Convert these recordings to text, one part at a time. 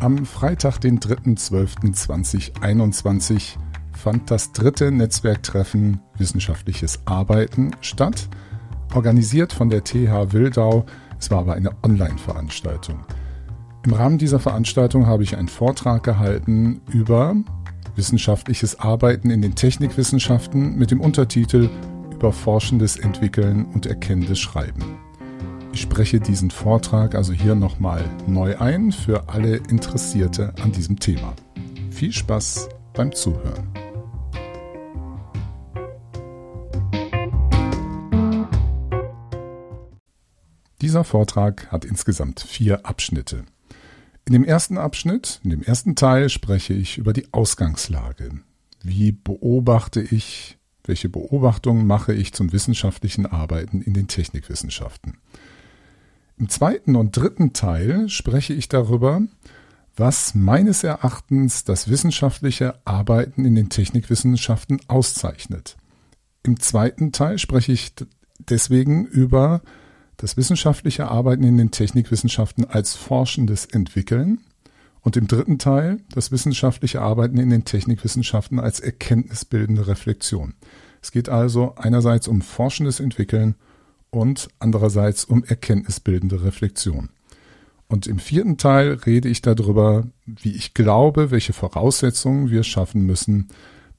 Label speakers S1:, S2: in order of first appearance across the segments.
S1: Am Freitag, den 3.12.2021, fand das dritte Netzwerktreffen Wissenschaftliches Arbeiten statt, organisiert von der TH Wildau. Es war aber eine Online-Veranstaltung. Im Rahmen dieser Veranstaltung habe ich einen Vortrag gehalten über wissenschaftliches Arbeiten in den Technikwissenschaften mit dem Untertitel über forschendes Entwickeln und erkennendes Schreiben. Ich spreche diesen Vortrag also hier nochmal neu ein für alle Interessierte an diesem Thema. Viel Spaß beim Zuhören. Dieser Vortrag hat insgesamt vier Abschnitte. In dem ersten Abschnitt, in dem ersten Teil, spreche ich über die Ausgangslage. Wie beobachte ich, welche Beobachtungen mache ich zum wissenschaftlichen Arbeiten in den Technikwissenschaften? Im zweiten und dritten Teil spreche ich darüber, was meines Erachtens das wissenschaftliche Arbeiten in den Technikwissenschaften auszeichnet. Im zweiten Teil spreche ich deswegen über das wissenschaftliche Arbeiten in den Technikwissenschaften als forschendes Entwickeln und im dritten Teil das wissenschaftliche Arbeiten in den Technikwissenschaften als erkenntnisbildende Reflexion. Es geht also einerseits um forschendes Entwickeln und andererseits um erkenntnisbildende Reflexion. Und im vierten Teil rede ich darüber, wie ich glaube, welche Voraussetzungen wir schaffen müssen,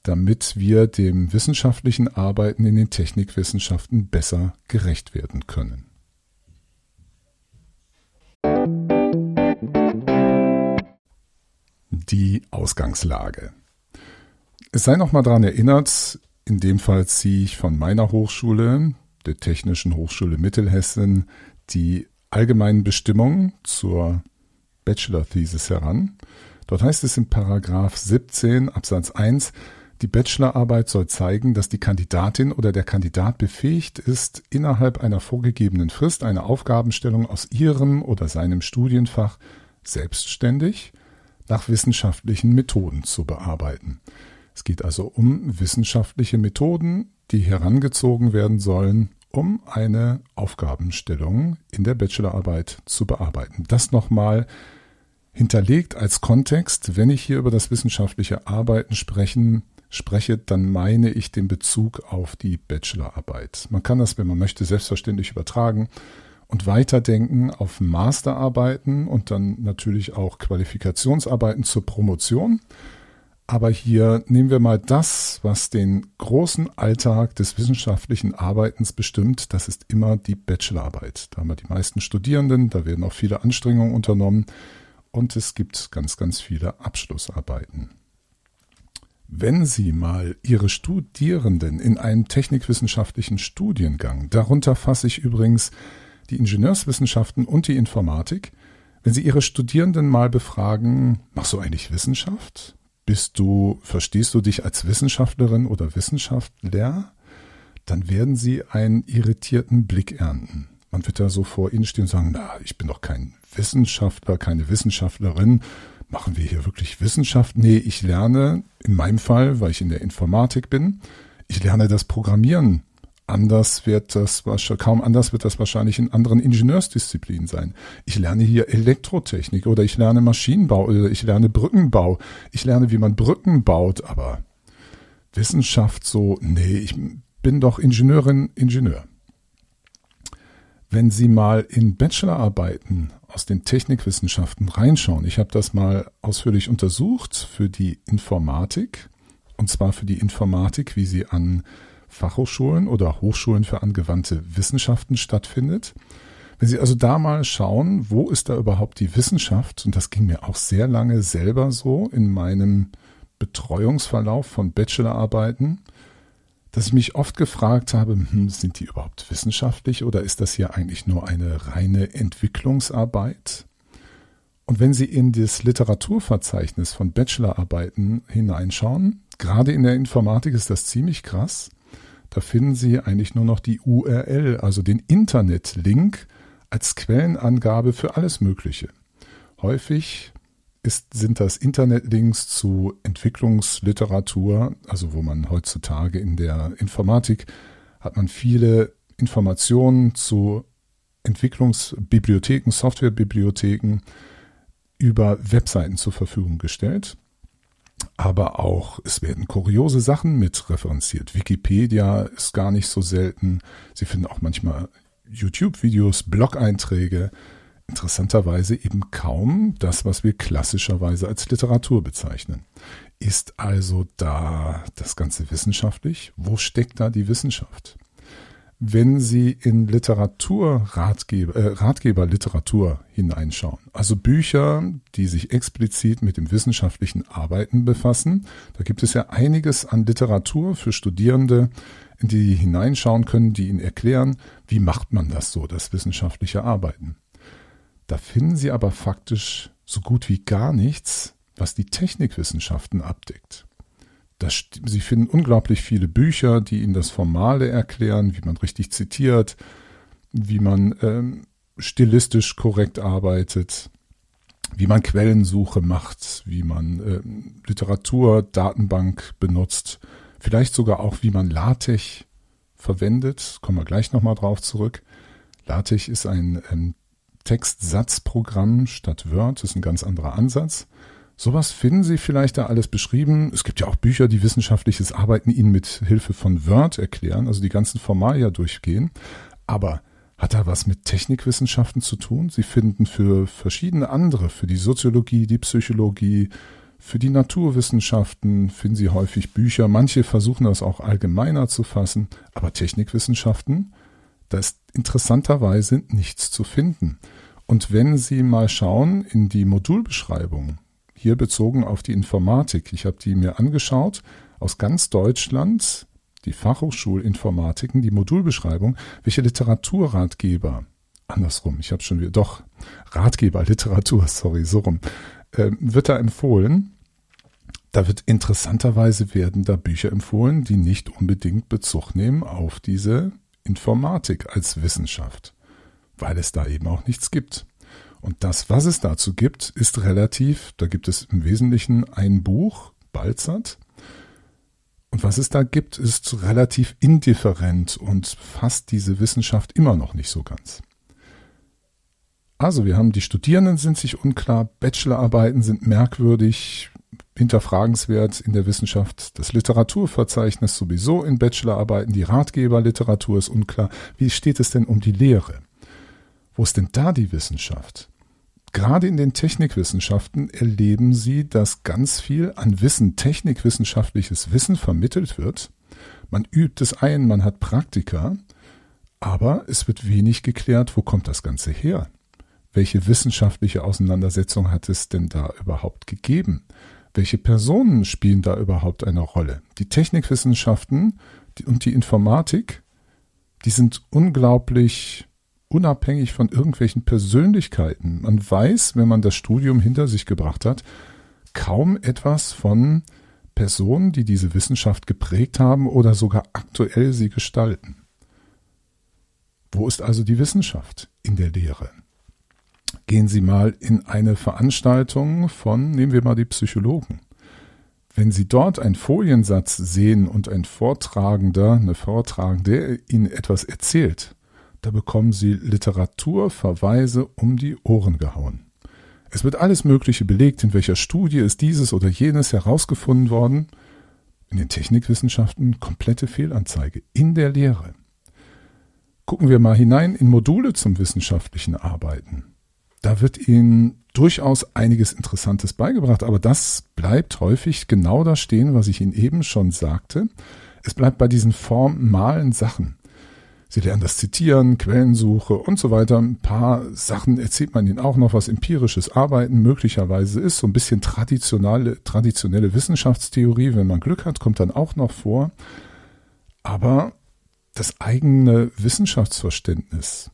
S1: damit wir dem wissenschaftlichen Arbeiten in den Technikwissenschaften besser gerecht werden können. Die Ausgangslage. Es sei noch mal daran erinnert, in dem Fall ziehe ich von meiner Hochschule, der Technischen Hochschule Mittelhessen die allgemeinen Bestimmungen zur Bachelor-Thesis heran. Dort heißt es in Paragraph 17 Absatz 1, die Bachelorarbeit soll zeigen, dass die Kandidatin oder der Kandidat befähigt ist, innerhalb einer vorgegebenen Frist eine Aufgabenstellung aus ihrem oder seinem Studienfach selbstständig nach wissenschaftlichen Methoden zu bearbeiten. Es geht also um wissenschaftliche Methoden, die herangezogen werden sollen, um eine Aufgabenstellung in der Bachelorarbeit zu bearbeiten. Das nochmal hinterlegt als Kontext, wenn ich hier über das wissenschaftliche Arbeiten sprechen, spreche, dann meine ich den Bezug auf die Bachelorarbeit. Man kann das, wenn man möchte, selbstverständlich übertragen und weiterdenken auf Masterarbeiten und dann natürlich auch Qualifikationsarbeiten zur Promotion. Aber hier nehmen wir mal das, was den großen Alltag des wissenschaftlichen Arbeitens bestimmt. Das ist immer die Bachelorarbeit. Da haben wir die meisten Studierenden, da werden auch viele Anstrengungen unternommen und es gibt ganz, ganz viele Abschlussarbeiten. Wenn Sie mal Ihre Studierenden in einem technikwissenschaftlichen Studiengang, darunter fasse ich übrigens die Ingenieurswissenschaften und die Informatik, wenn Sie Ihre Studierenden mal befragen, machst du eigentlich Wissenschaft? Bist du, verstehst du dich als Wissenschaftlerin oder Wissenschaftler, dann werden sie einen irritierten Blick ernten. Man wird da so vor ihnen stehen und sagen, na, ich bin doch kein Wissenschaftler, keine Wissenschaftlerin. Machen wir hier wirklich Wissenschaft? Nee, ich lerne, in meinem Fall, weil ich in der Informatik bin, ich lerne das Programmieren anders wird das kaum anders wird das wahrscheinlich in anderen Ingenieursdisziplinen sein. Ich lerne hier Elektrotechnik oder ich lerne Maschinenbau oder ich lerne Brückenbau. Ich lerne, wie man Brücken baut, aber Wissenschaft so, nee, ich bin doch Ingenieurin, Ingenieur. Wenn Sie mal in Bachelorarbeiten aus den Technikwissenschaften reinschauen, ich habe das mal ausführlich untersucht für die Informatik, und zwar für die Informatik, wie sie an Fachhochschulen oder Hochschulen für angewandte Wissenschaften stattfindet. Wenn Sie also da mal schauen, wo ist da überhaupt die Wissenschaft, und das ging mir auch sehr lange selber so in meinem Betreuungsverlauf von Bachelorarbeiten, dass ich mich oft gefragt habe, hm, sind die überhaupt wissenschaftlich oder ist das hier eigentlich nur eine reine Entwicklungsarbeit? Und wenn Sie in das Literaturverzeichnis von Bachelorarbeiten hineinschauen, gerade in der Informatik ist das ziemlich krass, da finden Sie eigentlich nur noch die URL, also den Internetlink als Quellenangabe für alles Mögliche. Häufig ist, sind das Internetlinks zu Entwicklungsliteratur, also wo man heutzutage in der Informatik hat man viele Informationen zu Entwicklungsbibliotheken, Softwarebibliotheken, über Webseiten zur Verfügung gestellt. Aber auch, es werden kuriose Sachen mit referenziert. Wikipedia ist gar nicht so selten. Sie finden auch manchmal YouTube-Videos, Blog-Einträge. Interessanterweise eben kaum das, was wir klassischerweise als Literatur bezeichnen. Ist also da das Ganze wissenschaftlich? Wo steckt da die Wissenschaft? Wenn Sie in Literatur, Ratgeber, äh, Ratgeberliteratur hineinschauen, also Bücher, die sich explizit mit dem wissenschaftlichen Arbeiten befassen, da gibt es ja einiges an Literatur für Studierende, in die hineinschauen können, die ihnen erklären, wie macht man das so, das wissenschaftliche Arbeiten. Da finden Sie aber faktisch so gut wie gar nichts, was die Technikwissenschaften abdeckt. Das, sie finden unglaublich viele Bücher, die ihnen das Formale erklären, wie man richtig zitiert, wie man ähm, stilistisch korrekt arbeitet, wie man Quellensuche macht, wie man ähm, Literatur, Datenbank benutzt, vielleicht sogar auch, wie man LaTeX verwendet. Kommen wir gleich nochmal drauf zurück. LaTeX ist ein ähm, Textsatzprogramm statt Word, das ist ein ganz anderer Ansatz. Sowas finden Sie vielleicht da alles beschrieben. Es gibt ja auch Bücher, die wissenschaftliches Arbeiten Ihnen mit Hilfe von Word erklären, also die ganzen Formalia durchgehen. Aber hat da was mit Technikwissenschaften zu tun? Sie finden für verschiedene andere, für die Soziologie, die Psychologie, für die Naturwissenschaften finden Sie häufig Bücher. Manche versuchen das auch allgemeiner zu fassen, aber Technikwissenschaften, da ist interessanterweise nichts zu finden. Und wenn Sie mal schauen in die Modulbeschreibung, hier bezogen auf die Informatik. Ich habe die mir angeschaut aus ganz Deutschland, die Fachhochschulinformatiken, die Modulbeschreibung, welche Literaturratgeber, andersrum, ich habe schon wieder, doch, Ratgeber, Literatur, sorry, so rum, äh, wird da empfohlen. Da wird interessanterweise werden da Bücher empfohlen, die nicht unbedingt Bezug nehmen auf diese Informatik als Wissenschaft, weil es da eben auch nichts gibt. Und das, was es dazu gibt, ist relativ, da gibt es im Wesentlichen ein Buch, Balzert. Und was es da gibt, ist relativ indifferent und fasst diese Wissenschaft immer noch nicht so ganz. Also wir haben die Studierenden sind sich unklar, Bachelorarbeiten sind merkwürdig, hinterfragenswert in der Wissenschaft, das Literaturverzeichnis sowieso in Bachelorarbeiten, die Ratgeberliteratur ist unklar. Wie steht es denn um die Lehre? Wo ist denn da die Wissenschaft? Gerade in den Technikwissenschaften erleben Sie, dass ganz viel an Wissen, technikwissenschaftliches Wissen vermittelt wird. Man übt es ein, man hat Praktika, aber es wird wenig geklärt, wo kommt das Ganze her? Welche wissenschaftliche Auseinandersetzung hat es denn da überhaupt gegeben? Welche Personen spielen da überhaupt eine Rolle? Die Technikwissenschaften und die Informatik, die sind unglaublich unabhängig von irgendwelchen Persönlichkeiten. Man weiß, wenn man das Studium hinter sich gebracht hat, kaum etwas von Personen, die diese Wissenschaft geprägt haben oder sogar aktuell sie gestalten. Wo ist also die Wissenschaft in der Lehre? Gehen Sie mal in eine Veranstaltung von, nehmen wir mal die Psychologen. Wenn Sie dort einen Foliensatz sehen und ein Vortragender, eine Vortragende Ihnen etwas erzählt, da bekommen Sie Literaturverweise um die Ohren gehauen. Es wird alles Mögliche belegt, in welcher Studie ist dieses oder jenes herausgefunden worden. In den Technikwissenschaften komplette Fehlanzeige in der Lehre. Gucken wir mal hinein in Module zum wissenschaftlichen Arbeiten. Da wird Ihnen durchaus einiges Interessantes beigebracht, aber das bleibt häufig genau da stehen, was ich Ihnen eben schon sagte. Es bleibt bei diesen formalen Sachen. Sie lernen das Zitieren, Quellensuche und so weiter. Ein paar Sachen erzählt man ihnen auch noch, was empirisches Arbeiten möglicherweise ist. So ein bisschen traditionelle, traditionelle Wissenschaftstheorie, wenn man Glück hat, kommt dann auch noch vor. Aber das eigene Wissenschaftsverständnis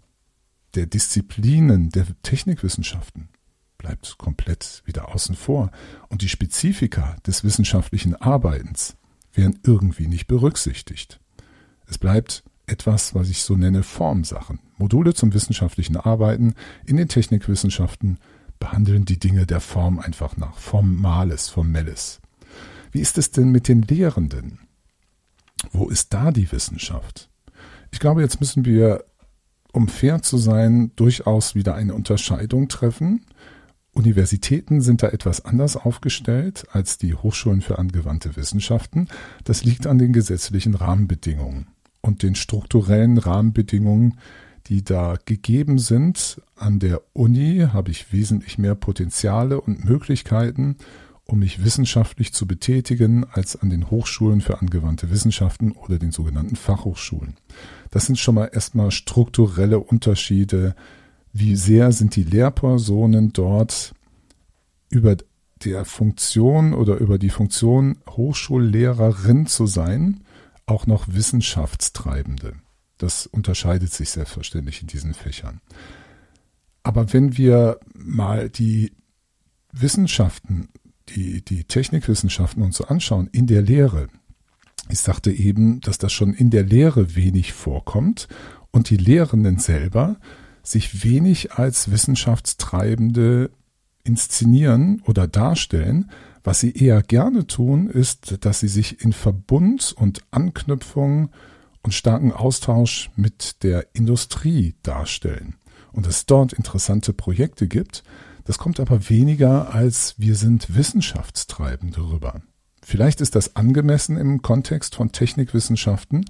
S1: der Disziplinen der Technikwissenschaften bleibt komplett wieder außen vor. Und die Spezifika des wissenschaftlichen Arbeitens werden irgendwie nicht berücksichtigt. Es bleibt etwas, was ich so nenne Formsachen. Module zum wissenschaftlichen Arbeiten in den Technikwissenschaften behandeln die Dinge der Form einfach nach. Formales, Formelles. Wie ist es denn mit den Lehrenden? Wo ist da die Wissenschaft? Ich glaube, jetzt müssen wir, um fair zu sein, durchaus wieder eine Unterscheidung treffen Universitäten sind da etwas anders aufgestellt als die Hochschulen für angewandte Wissenschaften. Das liegt an den gesetzlichen Rahmenbedingungen und den strukturellen Rahmenbedingungen, die da gegeben sind. An der Uni habe ich wesentlich mehr Potenziale und Möglichkeiten, um mich wissenschaftlich zu betätigen, als an den Hochschulen für angewandte Wissenschaften oder den sogenannten Fachhochschulen. Das sind schon mal erstmal strukturelle Unterschiede. Wie sehr sind die Lehrpersonen dort über der Funktion oder über die Funktion Hochschullehrerin zu sein, auch noch Wissenschaftstreibende. Das unterscheidet sich selbstverständlich in diesen Fächern. Aber wenn wir mal die Wissenschaften, die, die Technikwissenschaften uns so anschauen in der Lehre, ich sagte eben, dass das schon in der Lehre wenig vorkommt und die Lehrenden selber sich wenig als Wissenschaftstreibende inszenieren oder darstellen. Was sie eher gerne tun, ist, dass sie sich in Verbund und Anknüpfung und starken Austausch mit der Industrie darstellen und es dort interessante Projekte gibt. Das kommt aber weniger als wir sind Wissenschaftstreibende rüber. Vielleicht ist das angemessen im Kontext von Technikwissenschaften,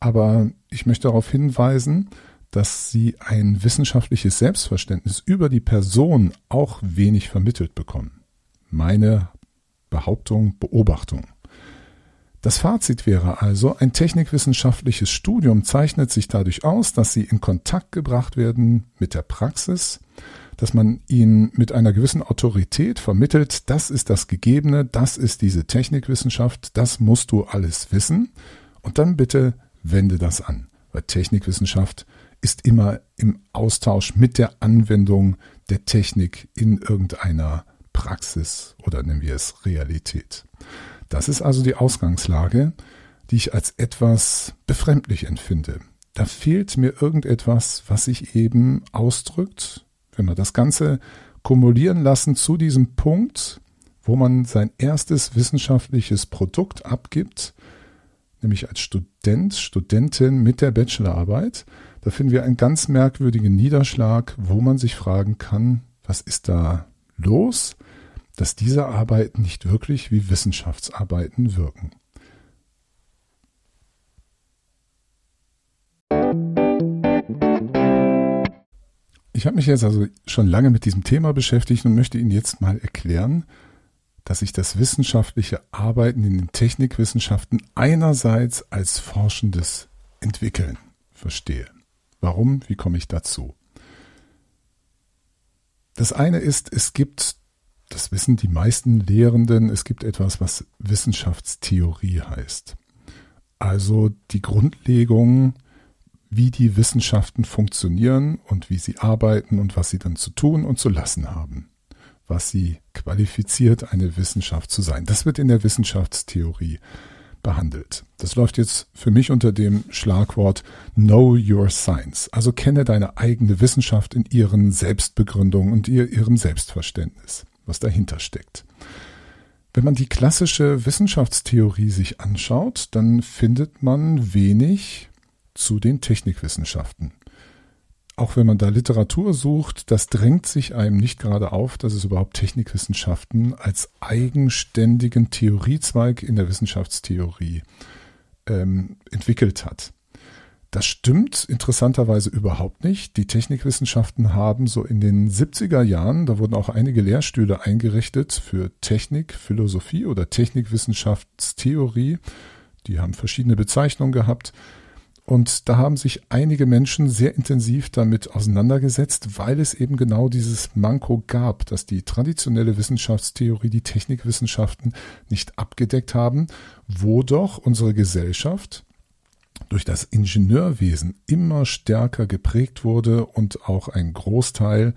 S1: aber ich möchte darauf hinweisen, dass sie ein wissenschaftliches Selbstverständnis über die Person auch wenig vermittelt bekommen. Meine Behauptung, Beobachtung. Das Fazit wäre also, ein technikwissenschaftliches Studium zeichnet sich dadurch aus, dass sie in Kontakt gebracht werden mit der Praxis, dass man ihnen mit einer gewissen Autorität vermittelt, das ist das Gegebene, das ist diese Technikwissenschaft, das musst du alles wissen und dann bitte wende das an, weil Technikwissenschaft ist immer im Austausch mit der Anwendung der Technik in irgendeiner Praxis oder nennen wir es Realität. Das ist also die Ausgangslage, die ich als etwas befremdlich empfinde. Da fehlt mir irgendetwas, was sich eben ausdrückt, wenn wir das Ganze kumulieren lassen zu diesem Punkt, wo man sein erstes wissenschaftliches Produkt abgibt, nämlich als Student, Studentin mit der Bachelorarbeit. Da finden wir einen ganz merkwürdigen Niederschlag, wo man sich fragen kann, was ist da los? Dass diese Arbeiten nicht wirklich wie Wissenschaftsarbeiten wirken. Ich habe mich jetzt also schon lange mit diesem Thema beschäftigt und möchte Ihnen jetzt mal erklären, dass ich das wissenschaftliche Arbeiten in den Technikwissenschaften einerseits als forschendes Entwickeln verstehe. Warum? Wie komme ich dazu? Das eine ist, es gibt das wissen die meisten Lehrenden, es gibt etwas, was Wissenschaftstheorie heißt. Also die Grundlegung, wie die Wissenschaften funktionieren und wie sie arbeiten und was sie dann zu tun und zu lassen haben. Was sie qualifiziert, eine Wissenschaft zu sein. Das wird in der Wissenschaftstheorie behandelt. Das läuft jetzt für mich unter dem Schlagwort Know Your Science. Also kenne deine eigene Wissenschaft in ihren Selbstbegründungen und ihrem Selbstverständnis was dahinter steckt. Wenn man die klassische Wissenschaftstheorie sich anschaut, dann findet man wenig zu den Technikwissenschaften. Auch wenn man da Literatur sucht, das drängt sich einem nicht gerade auf, dass es überhaupt Technikwissenschaften als eigenständigen Theoriezweig in der Wissenschaftstheorie ähm, entwickelt hat. Das stimmt interessanterweise überhaupt nicht. Die Technikwissenschaften haben so in den 70er Jahren, da wurden auch einige Lehrstühle eingerichtet für Technik, Philosophie oder Technikwissenschaftstheorie. Die haben verschiedene Bezeichnungen gehabt. Und da haben sich einige Menschen sehr intensiv damit auseinandergesetzt, weil es eben genau dieses Manko gab, dass die traditionelle Wissenschaftstheorie die Technikwissenschaften nicht abgedeckt haben, wo doch unsere Gesellschaft durch das Ingenieurwesen immer stärker geprägt wurde und auch ein Großteil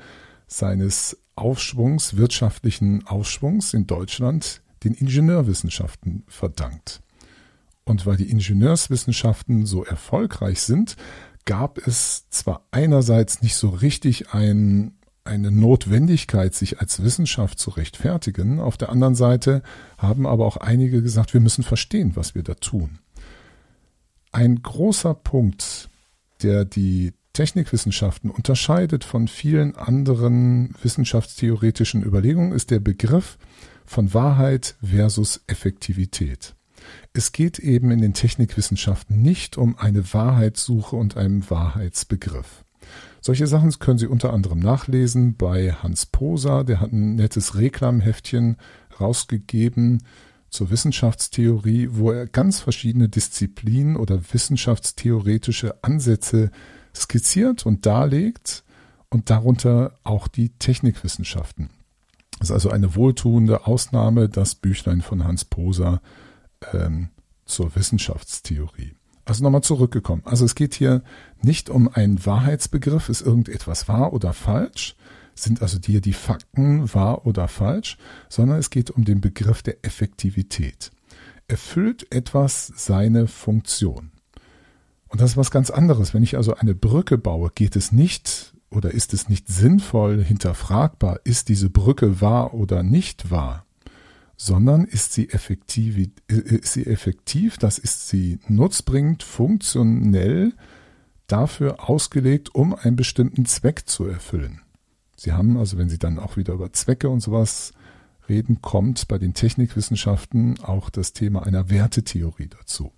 S1: seines Aufschwungs, wirtschaftlichen Aufschwungs in Deutschland den Ingenieurwissenschaften verdankt. Und weil die Ingenieurswissenschaften so erfolgreich sind, gab es zwar einerseits nicht so richtig ein, eine Notwendigkeit, sich als Wissenschaft zu rechtfertigen, auf der anderen Seite haben aber auch einige gesagt, wir müssen verstehen, was wir da tun. Ein großer Punkt, der die Technikwissenschaften unterscheidet von vielen anderen wissenschaftstheoretischen Überlegungen, ist der Begriff von Wahrheit versus Effektivität. Es geht eben in den Technikwissenschaften nicht um eine Wahrheitssuche und einen Wahrheitsbegriff. Solche Sachen können Sie unter anderem nachlesen bei Hans Poser, der hat ein nettes Reklamheftchen rausgegeben zur Wissenschaftstheorie, wo er ganz verschiedene Disziplinen oder wissenschaftstheoretische Ansätze skizziert und darlegt und darunter auch die Technikwissenschaften. Das ist also eine wohltuende Ausnahme, das Büchlein von Hans Poser ähm, zur Wissenschaftstheorie. Also nochmal zurückgekommen. Also es geht hier nicht um einen Wahrheitsbegriff, ist irgendetwas wahr oder falsch, sind also hier die Fakten wahr oder falsch, sondern es geht um den Begriff der Effektivität. Erfüllt etwas seine Funktion? Und das ist was ganz anderes. Wenn ich also eine Brücke baue, geht es nicht oder ist es nicht sinnvoll hinterfragbar, ist diese Brücke wahr oder nicht wahr, sondern ist sie effektiv, ist sie effektiv, das ist sie nutzbringend, funktionell dafür ausgelegt, um einen bestimmten Zweck zu erfüllen. Sie haben also, wenn Sie dann auch wieder über Zwecke und sowas reden, kommt bei den Technikwissenschaften auch das Thema einer Wertetheorie dazu.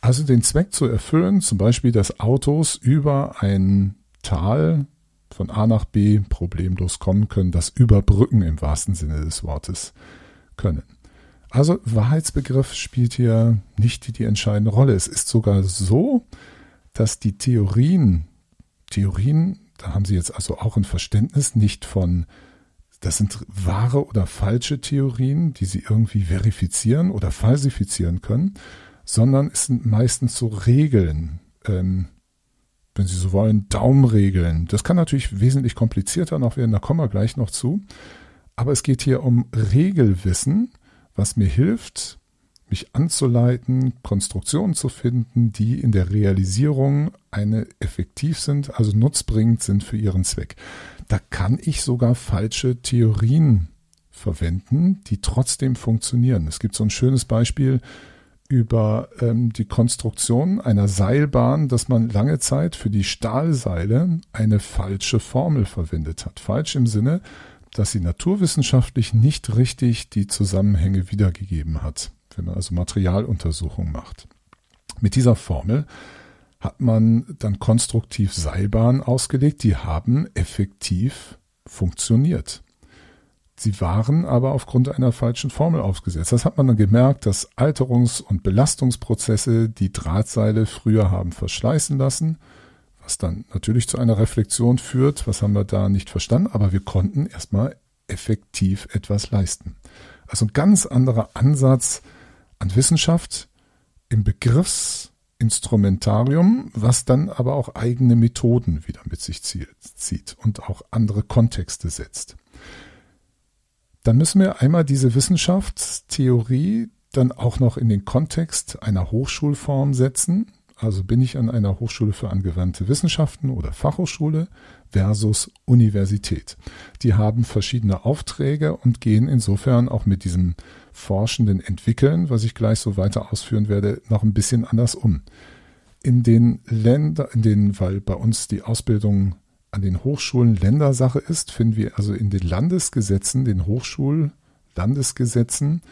S1: Also den Zweck zu erfüllen, zum Beispiel, dass Autos über ein Tal von A nach B problemlos kommen können, das überbrücken im wahrsten Sinne des Wortes können. Also Wahrheitsbegriff spielt hier nicht die, entscheidende Rolle. Es ist sogar so, dass die Theorien, Theorien, da haben Sie jetzt also auch ein Verständnis nicht von, das sind wahre oder falsche Theorien, die Sie irgendwie verifizieren oder falsifizieren können, sondern es sind meistens so Regeln, ähm, wenn Sie so wollen, Daumenregeln. Das kann natürlich wesentlich komplizierter noch werden, da kommen wir gleich noch zu. Aber es geht hier um Regelwissen, was mir hilft, mich anzuleiten, Konstruktionen zu finden, die in der Realisierung eine effektiv sind, also nutzbringend sind für ihren Zweck. Da kann ich sogar falsche Theorien verwenden, die trotzdem funktionieren. Es gibt so ein schönes Beispiel, über ähm, die Konstruktion einer Seilbahn, dass man lange Zeit für die Stahlseile eine falsche Formel verwendet hat. Falsch im Sinne, dass sie naturwissenschaftlich nicht richtig die Zusammenhänge wiedergegeben hat, wenn man also Materialuntersuchungen macht. Mit dieser Formel hat man dann konstruktiv Seilbahnen ausgelegt, die haben effektiv funktioniert. Sie waren aber aufgrund einer falschen Formel aufgesetzt. Das hat man dann gemerkt, dass Alterungs- und Belastungsprozesse die Drahtseile früher haben verschleißen lassen, was dann natürlich zu einer Reflexion führt, was haben wir da nicht verstanden, aber wir konnten erstmal effektiv etwas leisten. Also ein ganz anderer Ansatz an Wissenschaft im Begriffsinstrumentarium, was dann aber auch eigene Methoden wieder mit sich zieht und auch andere Kontexte setzt dann müssen wir einmal diese Wissenschaftstheorie dann auch noch in den Kontext einer Hochschulform setzen. Also bin ich an einer Hochschule für angewandte Wissenschaften oder Fachhochschule versus Universität. Die haben verschiedene Aufträge und gehen insofern auch mit diesem forschenden Entwickeln, was ich gleich so weiter ausführen werde, noch ein bisschen anders um. In den Ländern, in den, weil bei uns die Ausbildung an den Hochschulen Ländersache ist, finden wir also in den Landesgesetzen, den Hochschullandesgesetzen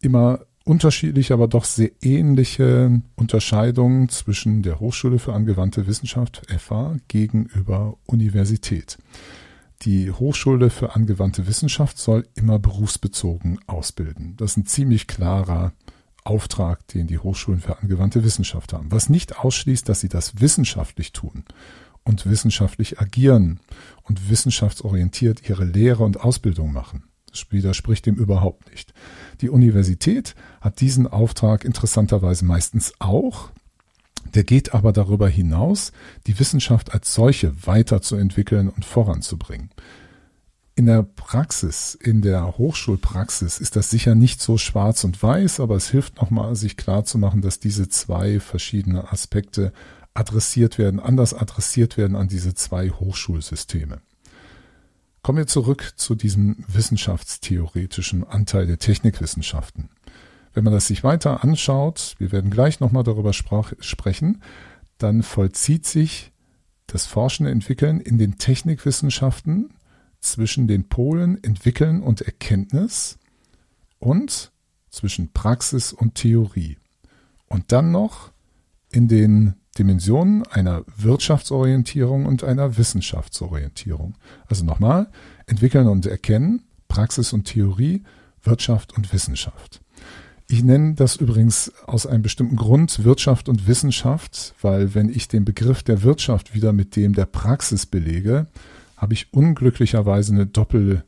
S1: immer unterschiedliche, aber doch sehr ähnliche Unterscheidungen zwischen der Hochschule für angewandte Wissenschaft FH gegenüber Universität. Die Hochschule für angewandte Wissenschaft soll immer berufsbezogen ausbilden. Das ist ein ziemlich klarer Auftrag, den die Hochschulen für angewandte Wissenschaft haben. Was nicht ausschließt, dass sie das wissenschaftlich tun und wissenschaftlich agieren und wissenschaftsorientiert ihre Lehre und Ausbildung machen. Das widerspricht dem überhaupt nicht. Die Universität hat diesen Auftrag interessanterweise meistens auch. Der geht aber darüber hinaus, die Wissenschaft als solche weiterzuentwickeln und voranzubringen. In der Praxis, in der Hochschulpraxis ist das sicher nicht so schwarz und weiß, aber es hilft nochmal, sich klarzumachen, dass diese zwei verschiedene Aspekte adressiert werden, anders adressiert werden an diese zwei Hochschulsysteme. Kommen wir zurück zu diesem wissenschaftstheoretischen Anteil der Technikwissenschaften. Wenn man das sich weiter anschaut, wir werden gleich nochmal darüber sprach, sprechen, dann vollzieht sich das Forschende Entwickeln in den Technikwissenschaften zwischen den Polen Entwickeln und Erkenntnis und zwischen Praxis und Theorie. Und dann noch in den Dimensionen einer Wirtschaftsorientierung und einer Wissenschaftsorientierung. Also nochmal, entwickeln und erkennen, Praxis und Theorie, Wirtschaft und Wissenschaft. Ich nenne das übrigens aus einem bestimmten Grund Wirtschaft und Wissenschaft, weil wenn ich den Begriff der Wirtschaft wieder mit dem der Praxis belege, habe ich unglücklicherweise eine Doppel,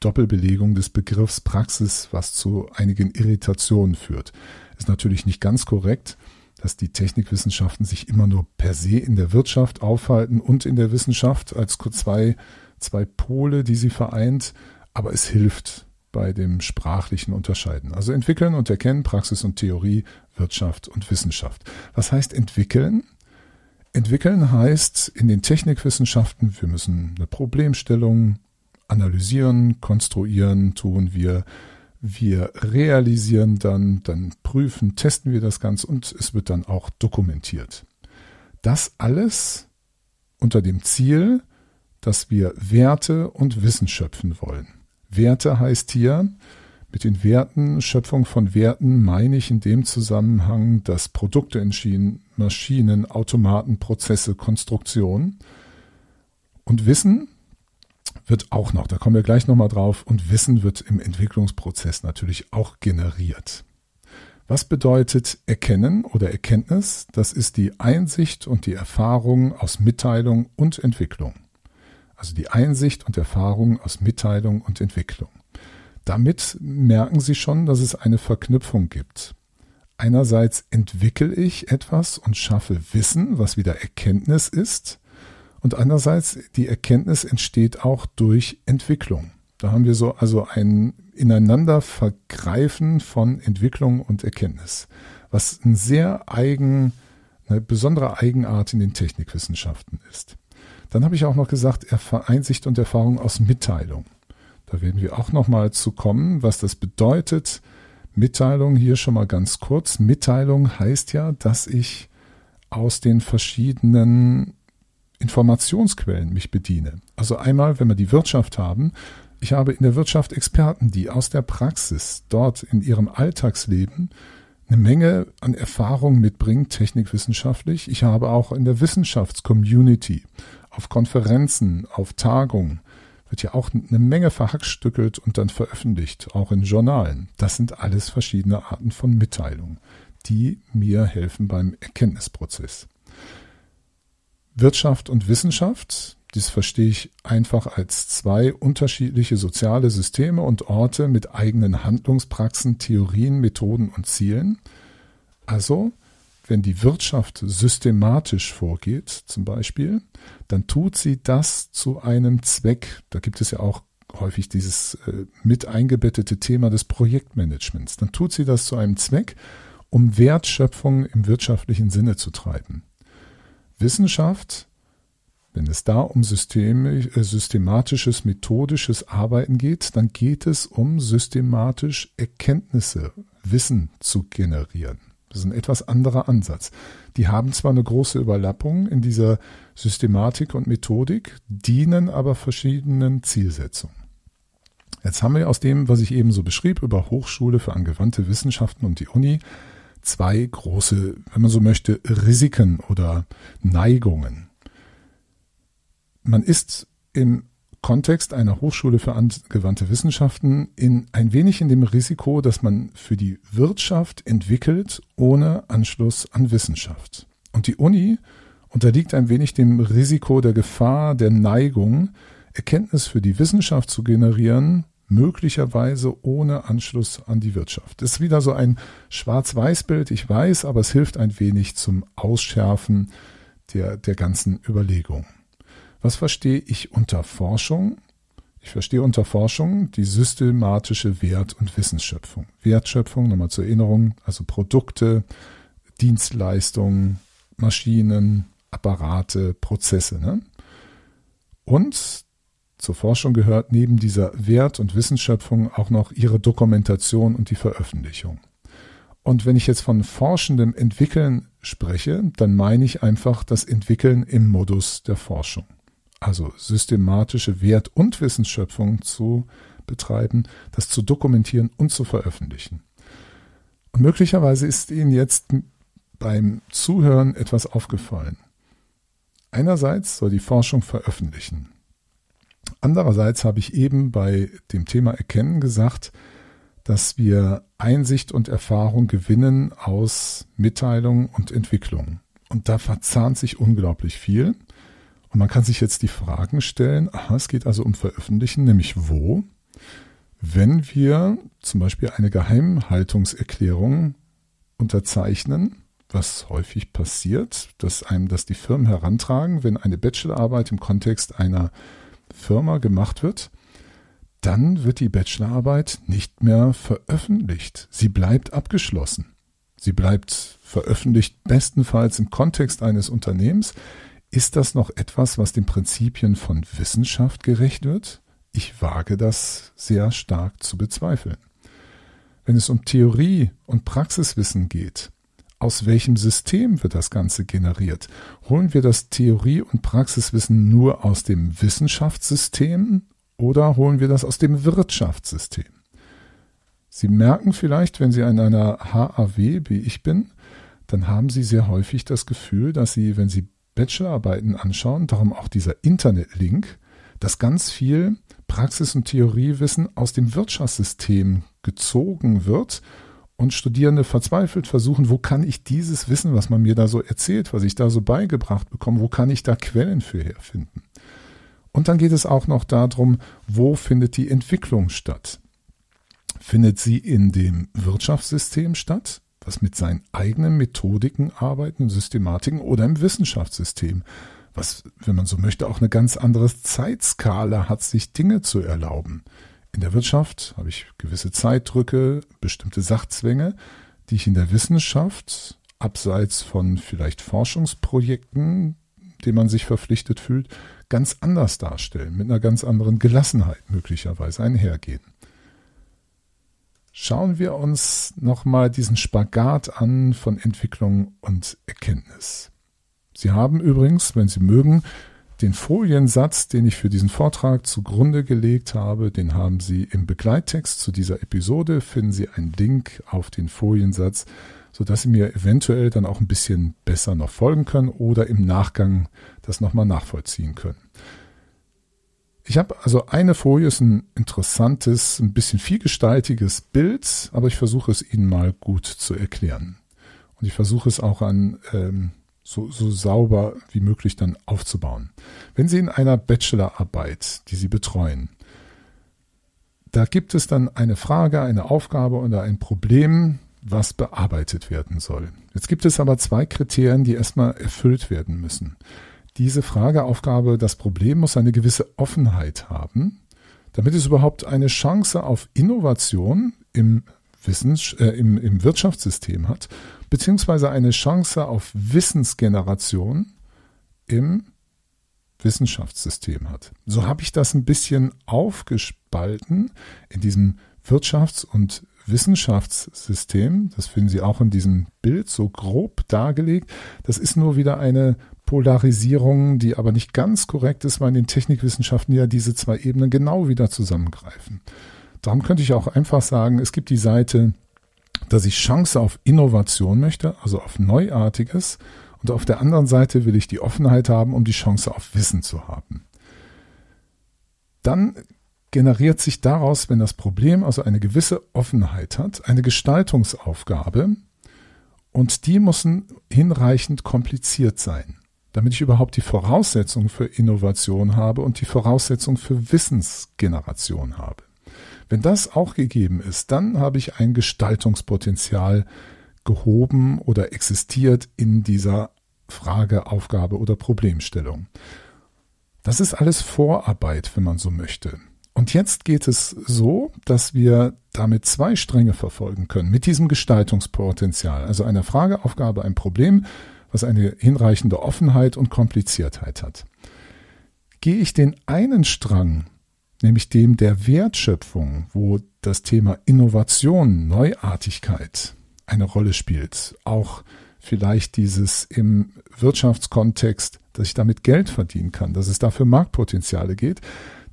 S1: Doppelbelegung des Begriffs Praxis, was zu einigen Irritationen führt. Ist natürlich nicht ganz korrekt, dass die Technikwissenschaften sich immer nur per se in der Wirtschaft aufhalten und in der Wissenschaft als zwei, zwei Pole, die sie vereint, aber es hilft bei dem sprachlichen Unterscheiden. Also entwickeln und erkennen, Praxis und Theorie, Wirtschaft und Wissenschaft. Was heißt entwickeln? Entwickeln heißt in den Technikwissenschaften, wir müssen eine Problemstellung analysieren, konstruieren, tun wir. Wir realisieren dann, dann prüfen, testen wir das Ganze und es wird dann auch dokumentiert. Das alles unter dem Ziel, dass wir Werte und Wissen schöpfen wollen. Werte heißt hier, mit den Werten, Schöpfung von Werten meine ich in dem Zusammenhang, dass Produkte entschieden, Maschinen, Automaten, Prozesse, Konstruktion und Wissen wird auch noch, da kommen wir gleich nochmal drauf, und Wissen wird im Entwicklungsprozess natürlich auch generiert. Was bedeutet Erkennen oder Erkenntnis? Das ist die Einsicht und die Erfahrung aus Mitteilung und Entwicklung. Also die Einsicht und Erfahrung aus Mitteilung und Entwicklung. Damit merken Sie schon, dass es eine Verknüpfung gibt. Einerseits entwickle ich etwas und schaffe Wissen, was wieder Erkenntnis ist. Und andererseits die Erkenntnis entsteht auch durch Entwicklung. Da haben wir so also ein ineinander Vergreifen von Entwicklung und Erkenntnis, was ein sehr eigen, eine besondere Eigenart in den Technikwissenschaften ist. Dann habe ich auch noch gesagt, Einsicht und Erfahrung aus Mitteilung. Da werden wir auch noch mal zu kommen, was das bedeutet. Mitteilung hier schon mal ganz kurz. Mitteilung heißt ja, dass ich aus den verschiedenen Informationsquellen mich bediene. Also einmal, wenn wir die Wirtschaft haben, ich habe in der Wirtschaft Experten, die aus der Praxis dort in ihrem Alltagsleben eine Menge an Erfahrung mitbringen, technikwissenschaftlich. Ich habe auch in der Wissenschaftscommunity auf Konferenzen, auf Tagungen wird ja auch eine Menge verhackstückelt und dann veröffentlicht, auch in Journalen. Das sind alles verschiedene Arten von Mitteilungen, die mir helfen beim Erkenntnisprozess. Wirtschaft und Wissenschaft, dies verstehe ich einfach als zwei unterschiedliche soziale Systeme und Orte mit eigenen Handlungspraxen, Theorien, Methoden und Zielen. Also wenn die Wirtschaft systematisch vorgeht, zum Beispiel, dann tut sie das zu einem Zweck. Da gibt es ja auch häufig dieses äh, mit eingebettete Thema des Projektmanagements. Dann tut sie das zu einem Zweck, um Wertschöpfung im wirtschaftlichen Sinne zu treiben. Wissenschaft, wenn es da um systemisch, äh, systematisches, methodisches Arbeiten geht, dann geht es um systematisch Erkenntnisse, Wissen zu generieren. Das ist ein etwas anderer Ansatz. Die haben zwar eine große Überlappung in dieser Systematik und Methodik, dienen aber verschiedenen Zielsetzungen. Jetzt haben wir aus dem, was ich eben so beschrieb, über Hochschule für angewandte Wissenschaften und die Uni, zwei große, wenn man so möchte, Risiken oder Neigungen. Man ist im Kontext einer Hochschule für angewandte Wissenschaften in ein wenig in dem Risiko, dass man für die Wirtschaft entwickelt ohne Anschluss an Wissenschaft. Und die Uni unterliegt ein wenig dem Risiko der Gefahr, der Neigung, Erkenntnis für die Wissenschaft zu generieren, möglicherweise ohne Anschluss an die Wirtschaft. Das ist wieder so ein Schwarz-Weiß-Bild, ich weiß, aber es hilft ein wenig zum Ausschärfen der, der ganzen Überlegung. Was verstehe ich unter Forschung? Ich verstehe unter Forschung die systematische Wert- und Wissensschöpfung. Wertschöpfung, nochmal zur Erinnerung, also Produkte, Dienstleistungen, Maschinen, Apparate, Prozesse. Ne? Und zur Forschung gehört neben dieser Wert- und Wissensschöpfung auch noch ihre Dokumentation und die Veröffentlichung. Und wenn ich jetzt von forschendem Entwickeln spreche, dann meine ich einfach das Entwickeln im Modus der Forschung. Also systematische Wert- und Wissensschöpfung zu betreiben, das zu dokumentieren und zu veröffentlichen. Und möglicherweise ist Ihnen jetzt beim Zuhören etwas aufgefallen. Einerseits soll die Forschung veröffentlichen. Andererseits habe ich eben bei dem Thema Erkennen gesagt, dass wir Einsicht und Erfahrung gewinnen aus Mitteilung und Entwicklung. Und da verzahnt sich unglaublich viel. Und man kann sich jetzt die Fragen stellen, aha, es geht also um Veröffentlichen, nämlich wo? Wenn wir zum Beispiel eine Geheimhaltungserklärung unterzeichnen, was häufig passiert, dass einem das die Firmen herantragen, wenn eine Bachelorarbeit im Kontext einer Firma gemacht wird, dann wird die Bachelorarbeit nicht mehr veröffentlicht. Sie bleibt abgeschlossen. Sie bleibt veröffentlicht bestenfalls im Kontext eines Unternehmens. Ist das noch etwas, was den Prinzipien von Wissenschaft gerecht wird? Ich wage das sehr stark zu bezweifeln. Wenn es um Theorie und Praxiswissen geht, aus welchem System wird das Ganze generiert? Holen wir das Theorie- und Praxiswissen nur aus dem Wissenschaftssystem oder holen wir das aus dem Wirtschaftssystem? Sie merken vielleicht, wenn Sie in einer HAW, wie ich bin, dann haben Sie sehr häufig das Gefühl, dass Sie, wenn Sie Bachelorarbeiten anschauen, darum auch dieser Internetlink, dass ganz viel Praxis- und Theoriewissen aus dem Wirtschaftssystem gezogen wird und Studierende verzweifelt versuchen, wo kann ich dieses Wissen, was man mir da so erzählt, was ich da so beigebracht bekomme, wo kann ich da Quellen für herfinden? Und dann geht es auch noch darum, wo findet die Entwicklung statt? Findet sie in dem Wirtschaftssystem statt, was mit seinen eigenen Methodiken arbeitet und Systematiken oder im Wissenschaftssystem, was, wenn man so möchte, auch eine ganz andere Zeitskala hat, sich Dinge zu erlauben. In der Wirtschaft habe ich gewisse Zeitdrücke, bestimmte Sachzwänge, die ich in der Wissenschaft, abseits von vielleicht Forschungsprojekten, dem man sich verpflichtet fühlt, ganz anders darstellen, mit einer ganz anderen Gelassenheit möglicherweise einhergehen. Schauen wir uns nochmal diesen Spagat an von Entwicklung und Erkenntnis. Sie haben übrigens, wenn Sie mögen, den Foliensatz, den ich für diesen Vortrag zugrunde gelegt habe, den haben Sie im Begleittext zu dieser Episode, finden Sie einen Link auf den Foliensatz, sodass Sie mir eventuell dann auch ein bisschen besser noch folgen können oder im Nachgang das nochmal nachvollziehen können. Ich habe also eine Folie, ist ein interessantes, ein bisschen vielgestaltiges Bild, aber ich versuche es Ihnen mal gut zu erklären. Und ich versuche es auch an ähm, so, so sauber wie möglich dann aufzubauen. Wenn Sie in einer Bachelorarbeit, die Sie betreuen, da gibt es dann eine Frage, eine Aufgabe oder ein Problem, was bearbeitet werden soll. Jetzt gibt es aber zwei Kriterien, die erstmal erfüllt werden müssen. Diese Frageaufgabe, das Problem muss eine gewisse Offenheit haben, damit es überhaupt eine Chance auf Innovation im Wissens, äh, im, im Wirtschaftssystem hat, beziehungsweise eine Chance auf Wissensgeneration im Wissenschaftssystem hat. So habe ich das ein bisschen aufgespalten in diesem Wirtschafts- und Wissenschaftssystem. Das finden Sie auch in diesem Bild so grob dargelegt. Das ist nur wieder eine Polarisierung, die aber nicht ganz korrekt ist, weil in den Technikwissenschaften ja diese zwei Ebenen genau wieder zusammengreifen. Darum könnte ich auch einfach sagen, es gibt die Seite, dass ich Chance auf Innovation möchte, also auf Neuartiges. Und auf der anderen Seite will ich die Offenheit haben, um die Chance auf Wissen zu haben. Dann generiert sich daraus, wenn das Problem also eine gewisse Offenheit hat, eine Gestaltungsaufgabe und die muss hinreichend kompliziert sein, damit ich überhaupt die Voraussetzung für Innovation habe und die Voraussetzung für Wissensgeneration habe. Wenn das auch gegeben ist, dann habe ich ein Gestaltungspotenzial gehoben oder existiert in dieser Frage, Aufgabe oder Problemstellung. Das ist alles Vorarbeit, wenn man so möchte. Und jetzt geht es so, dass wir damit zwei Stränge verfolgen können, mit diesem Gestaltungspotenzial, also einer Frageaufgabe, ein Problem, was eine hinreichende Offenheit und Kompliziertheit hat. Gehe ich den einen Strang nämlich dem der Wertschöpfung, wo das Thema Innovation, Neuartigkeit eine Rolle spielt. Auch vielleicht dieses im Wirtschaftskontext, dass ich damit Geld verdienen kann, dass es dafür Marktpotenziale geht,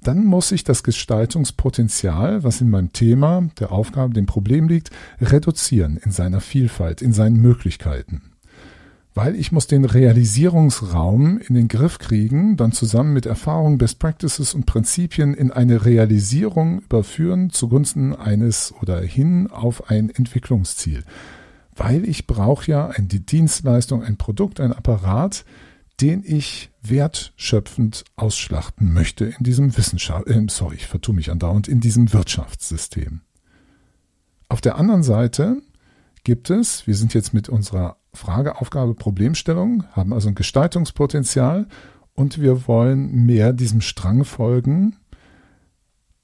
S1: dann muss ich das Gestaltungspotenzial, was in meinem Thema, der Aufgabe, dem Problem liegt, reduzieren in seiner Vielfalt, in seinen Möglichkeiten. Weil ich muss den Realisierungsraum in den Griff kriegen, dann zusammen mit Erfahrungen, Best Practices und Prinzipien in eine Realisierung überführen zugunsten eines oder hin auf ein Entwicklungsziel. Weil ich brauche ja eine Dienstleistung, ein Produkt, ein Apparat, den ich wertschöpfend ausschlachten möchte in diesem Wissenschaft, äh, sorry, ich vertue mich andauernd, in diesem Wirtschaftssystem. Auf der anderen Seite gibt es, wir sind jetzt mit unserer Frage, Aufgabe, Problemstellung, haben also ein Gestaltungspotenzial und wir wollen mehr diesem Strang folgen,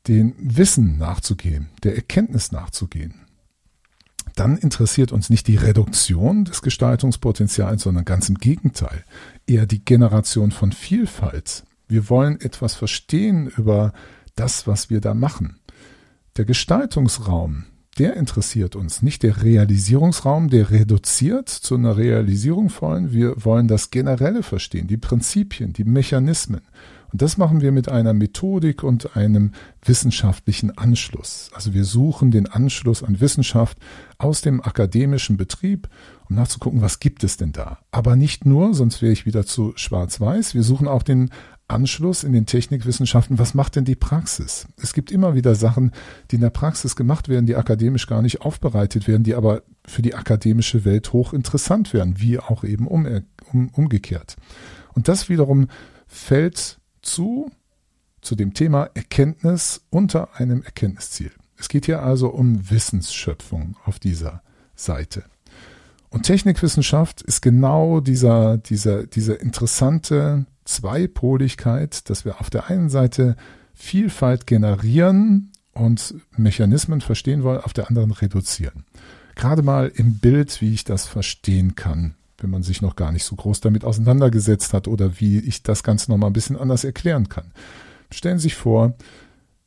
S1: den Wissen nachzugehen, der Erkenntnis nachzugehen dann interessiert uns nicht die Reduktion des Gestaltungspotenzials, sondern ganz im Gegenteil, eher die Generation von Vielfalt. Wir wollen etwas verstehen über das, was wir da machen. Der Gestaltungsraum, der interessiert uns, nicht der Realisierungsraum, der reduziert zu einer Realisierung wollen. Wir wollen das Generelle verstehen, die Prinzipien, die Mechanismen. Und das machen wir mit einer Methodik und einem wissenschaftlichen Anschluss. Also wir suchen den Anschluss an Wissenschaft aus dem akademischen Betrieb, um nachzugucken, was gibt es denn da. Aber nicht nur, sonst wäre ich wieder zu schwarz-weiß. Wir suchen auch den Anschluss in den Technikwissenschaften, was macht denn die Praxis? Es gibt immer wieder Sachen, die in der Praxis gemacht werden, die akademisch gar nicht aufbereitet werden, die aber für die akademische Welt hochinteressant werden, wie auch eben um, um, umgekehrt. Und das wiederum fällt zu, zu dem Thema Erkenntnis unter einem Erkenntnisziel. Es geht hier also um Wissensschöpfung auf dieser Seite. Und Technikwissenschaft ist genau dieser, dieser, dieser interessante Zweipoligkeit, dass wir auf der einen Seite Vielfalt generieren und Mechanismen verstehen wollen, auf der anderen reduzieren. Gerade mal im Bild, wie ich das verstehen kann, wenn man sich noch gar nicht so groß damit auseinandergesetzt hat oder wie ich das Ganze noch mal ein bisschen anders erklären kann. Stellen Sie sich vor,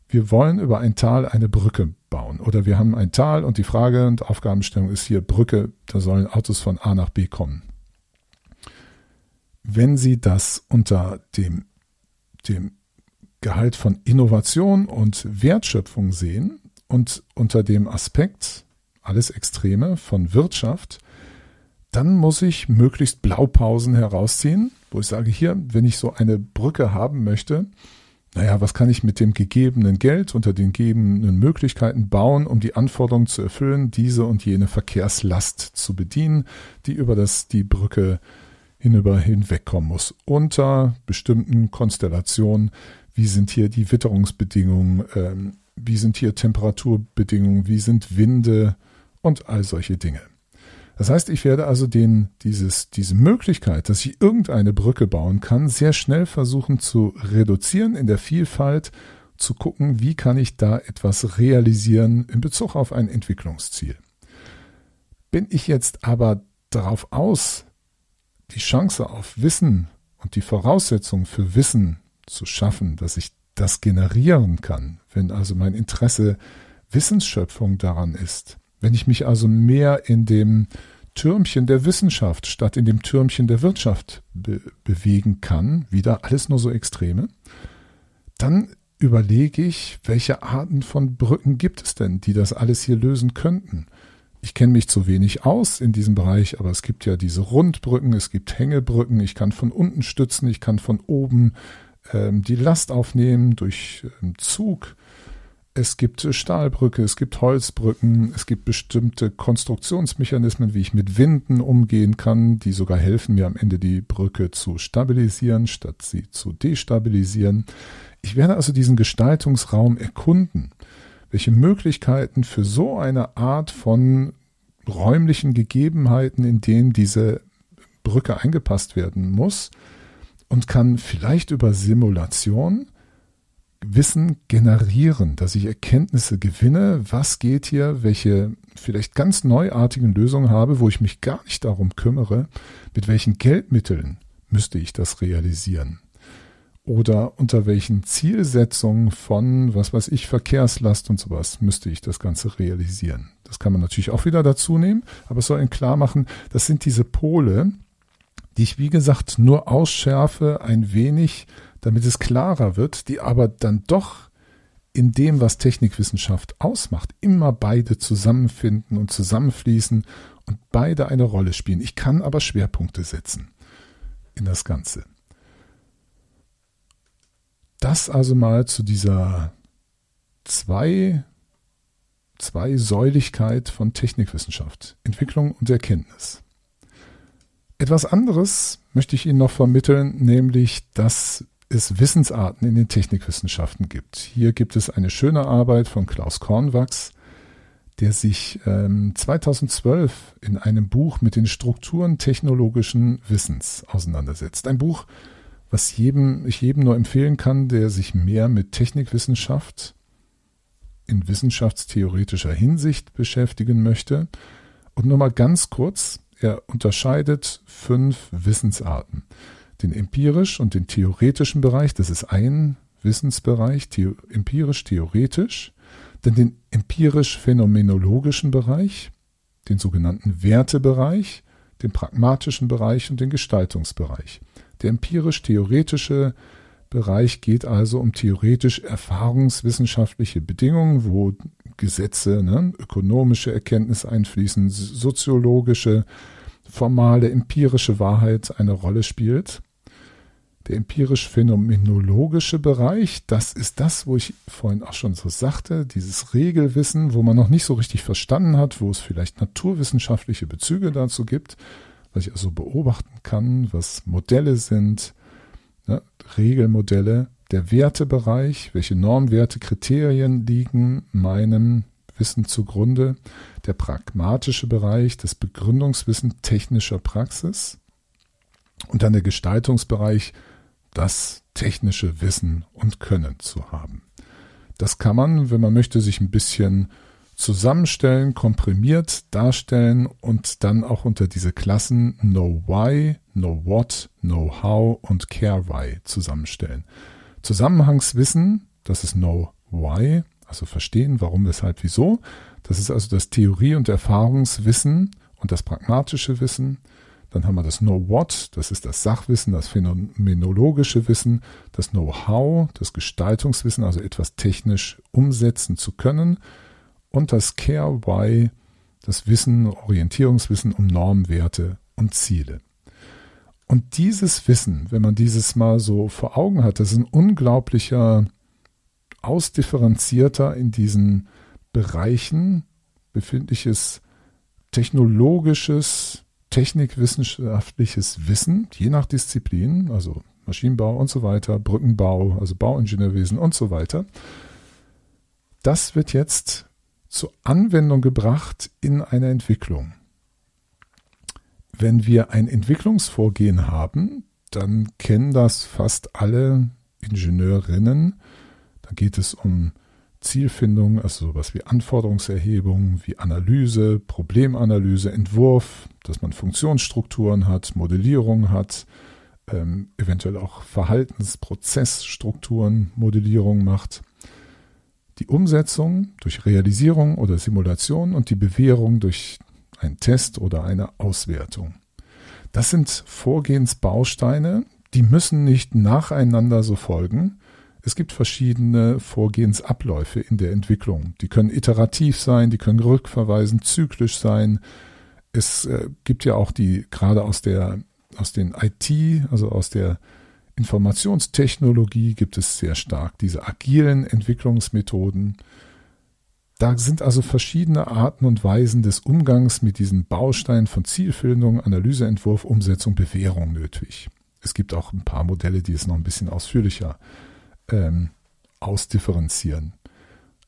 S1: wir wollen über ein Tal eine Brücke bauen oder wir haben ein Tal und die Frage und Aufgabenstellung ist hier Brücke, da sollen Autos von A nach B kommen. Wenn Sie das unter dem, dem Gehalt von Innovation und Wertschöpfung sehen und unter dem Aspekt, alles Extreme von Wirtschaft, dann muss ich möglichst Blaupausen herausziehen, wo ich sage, hier, wenn ich so eine Brücke haben möchte, naja, was kann ich mit dem gegebenen Geld unter den gegebenen Möglichkeiten bauen, um die Anforderungen zu erfüllen, diese und jene Verkehrslast zu bedienen, die über das, die Brücke hinüber hinwegkommen muss. Unter bestimmten Konstellationen, wie sind hier die Witterungsbedingungen, ähm, wie sind hier Temperaturbedingungen, wie sind Winde und all solche Dinge. Das heißt, ich werde also den, dieses, diese Möglichkeit, dass ich irgendeine Brücke bauen kann, sehr schnell versuchen zu reduzieren in der Vielfalt, zu gucken, wie kann ich da etwas realisieren in Bezug auf ein Entwicklungsziel. Bin ich jetzt aber darauf aus, die Chance auf Wissen und die Voraussetzung für Wissen zu schaffen, dass ich das generieren kann, wenn also mein Interesse Wissensschöpfung daran ist, wenn ich mich also mehr in dem Türmchen der Wissenschaft statt in dem Türmchen der Wirtschaft be bewegen kann, wieder alles nur so Extreme, dann überlege ich, welche Arten von Brücken gibt es denn, die das alles hier lösen könnten. Ich kenne mich zu wenig aus in diesem Bereich, aber es gibt ja diese Rundbrücken, es gibt Hängebrücken, ich kann von unten stützen, ich kann von oben ähm, die Last aufnehmen durch ähm, Zug. Es gibt Stahlbrücke, es gibt Holzbrücken, es gibt bestimmte Konstruktionsmechanismen, wie ich mit Winden umgehen kann, die sogar helfen mir am Ende die Brücke zu stabilisieren, statt sie zu destabilisieren. Ich werde also diesen Gestaltungsraum erkunden, welche Möglichkeiten für so eine Art von räumlichen Gegebenheiten, in denen diese Brücke eingepasst werden muss, und kann vielleicht über Simulation Wissen generieren, dass ich Erkenntnisse gewinne, was geht hier, welche vielleicht ganz neuartigen Lösungen habe, wo ich mich gar nicht darum kümmere, mit welchen Geldmitteln müsste ich das realisieren. Oder unter welchen Zielsetzungen von, was weiß ich, Verkehrslast und sowas müsste ich das Ganze realisieren. Das kann man natürlich auch wieder dazu nehmen, aber es soll Ihnen klar machen, das sind diese Pole, die ich, wie gesagt, nur ausschärfe ein wenig, damit es klarer wird, die aber dann doch in dem, was Technikwissenschaft ausmacht, immer beide zusammenfinden und zusammenfließen und beide eine Rolle spielen. Ich kann aber Schwerpunkte setzen in das Ganze. Das also mal zu dieser zwei, Zweisäuligkeit von Technikwissenschaft, Entwicklung und Erkenntnis. Etwas anderes möchte ich Ihnen noch vermitteln, nämlich, dass es Wissensarten in den Technikwissenschaften gibt. Hier gibt es eine schöne Arbeit von Klaus Kornwachs, der sich ähm, 2012 in einem Buch mit den Strukturen technologischen Wissens auseinandersetzt. Ein Buch, was jedem, ich jedem nur empfehlen kann, der sich mehr mit Technikwissenschaft in wissenschaftstheoretischer Hinsicht beschäftigen möchte. Und nur mal ganz kurz, er unterscheidet fünf Wissensarten. Den empirisch und den theoretischen Bereich, das ist ein Wissensbereich, theo, empirisch-theoretisch. Dann den empirisch-phänomenologischen Bereich, den sogenannten Wertebereich, den pragmatischen Bereich und den Gestaltungsbereich. Der empirisch-theoretische Bereich geht also um theoretisch erfahrungswissenschaftliche Bedingungen, wo Gesetze, ne, ökonomische Erkenntnisse einfließen, soziologische, formale, empirische Wahrheit eine Rolle spielt. Der empirisch-phänomenologische Bereich, das ist das, wo ich vorhin auch schon so sagte, dieses Regelwissen, wo man noch nicht so richtig verstanden hat, wo es vielleicht naturwissenschaftliche Bezüge dazu gibt, was ich also beobachten kann, was Modelle sind, ne, Regelmodelle, der Wertebereich, welche Normwerte, Kriterien liegen meinem Wissen zugrunde, der pragmatische Bereich, das Begründungswissen technischer Praxis und dann der Gestaltungsbereich, das technische Wissen und Können zu haben. Das kann man, wenn man möchte, sich ein bisschen zusammenstellen, komprimiert darstellen und dann auch unter diese Klassen Know Why, Know What, Know How und Care Why zusammenstellen. Zusammenhangswissen, das ist Know Why, also verstehen, warum, weshalb, wieso. Das ist also das Theorie- und Erfahrungswissen und das pragmatische Wissen. Dann haben wir das Know What, das ist das Sachwissen, das phänomenologische Wissen, das Know-how, das Gestaltungswissen, also etwas technisch umsetzen zu können. Und das Care Why, das Wissen, Orientierungswissen um Normwerte und Ziele. Und dieses Wissen, wenn man dieses mal so vor Augen hat, das ist ein unglaublicher, ausdifferenzierter in diesen Bereichen befindliches technologisches, technikwissenschaftliches Wissen, je nach Disziplin, also Maschinenbau und so weiter, Brückenbau, also Bauingenieurwesen und so weiter. Das wird jetzt zur Anwendung gebracht in einer Entwicklung. Wenn wir ein Entwicklungsvorgehen haben, dann kennen das fast alle Ingenieurinnen. Da geht es um Zielfindung, also sowas wie Anforderungserhebung, wie Analyse, Problemanalyse, Entwurf, dass man Funktionsstrukturen hat, Modellierung hat, ähm, eventuell auch Verhaltensprozessstrukturen, Modellierung macht. Die Umsetzung durch Realisierung oder Simulation und die Bewährung durch ein Test oder eine Auswertung. Das sind Vorgehensbausteine, die müssen nicht nacheinander so folgen. Es gibt verschiedene Vorgehensabläufe in der Entwicklung. Die können iterativ sein, die können rückverweisend, zyklisch sein. Es äh, gibt ja auch die, gerade aus der, aus den IT, also aus der Informationstechnologie gibt es sehr stark diese agilen Entwicklungsmethoden. Da sind also verschiedene Arten und Weisen des Umgangs mit diesen Bausteinen von Zielfindung, Analyseentwurf, Umsetzung, Bewährung nötig. Es gibt auch ein paar Modelle, die es noch ein bisschen ausführlicher ähm, ausdifferenzieren.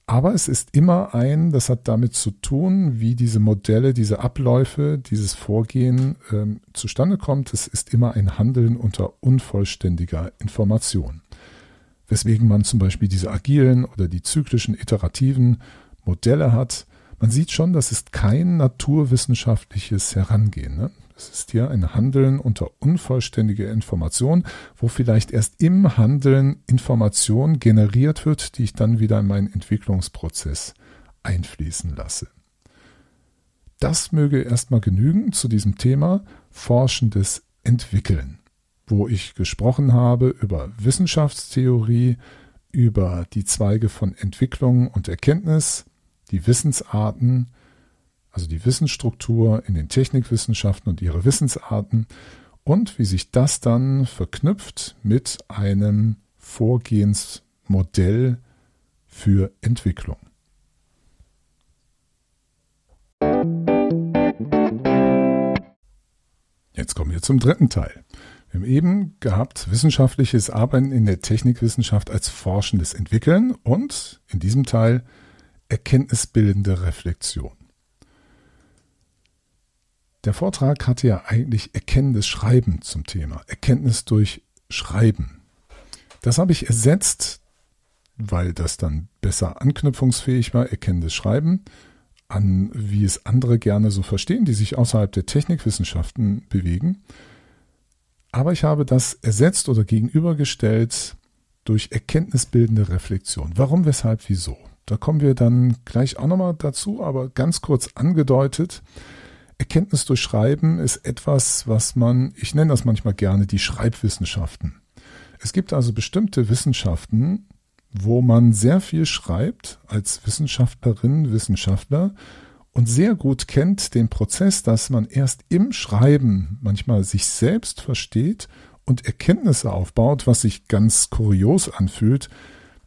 S1: Aber es ist immer ein, das hat damit zu tun, wie diese Modelle, diese Abläufe, dieses Vorgehen ähm, zustande kommt. Es ist immer ein Handeln unter unvollständiger Information. Weswegen man zum Beispiel diese agilen oder die zyklischen iterativen Modelle hat. Man sieht schon, das ist kein naturwissenschaftliches Herangehen. Ne? Es ist hier ein Handeln unter unvollständiger Information, wo vielleicht erst im Handeln Information generiert wird, die ich dann wieder in meinen Entwicklungsprozess einfließen lasse. Das möge erstmal genügen zu diesem Thema forschendes Entwickeln, wo ich gesprochen habe über Wissenschaftstheorie, über die Zweige von Entwicklung und Erkenntnis, die Wissensarten, also die Wissensstruktur in den Technikwissenschaften und ihre Wissensarten und wie sich das dann verknüpft mit einem Vorgehensmodell für Entwicklung. Jetzt kommen wir zum dritten Teil. Wir haben eben gehabt wissenschaftliches Arbeiten in der Technikwissenschaft als forschendes Entwickeln und in diesem Teil erkenntnisbildende Reflexion. Der Vortrag hatte ja eigentlich erkennendes Schreiben zum Thema, Erkenntnis durch Schreiben. Das habe ich ersetzt, weil das dann besser anknüpfungsfähig war, erkennendes Schreiben, an wie es andere gerne so verstehen, die sich außerhalb der Technikwissenschaften bewegen. Aber ich habe das ersetzt oder gegenübergestellt durch erkenntnisbildende Reflexion. Warum, weshalb, wieso? Da kommen wir dann gleich auch nochmal dazu, aber ganz kurz angedeutet. Erkenntnis durch Schreiben ist etwas, was man, ich nenne das manchmal gerne die Schreibwissenschaften. Es gibt also bestimmte Wissenschaften, wo man sehr viel schreibt als Wissenschaftlerin, Wissenschaftler und sehr gut kennt den Prozess, dass man erst im Schreiben manchmal sich selbst versteht und Erkenntnisse aufbaut, was sich ganz kurios anfühlt,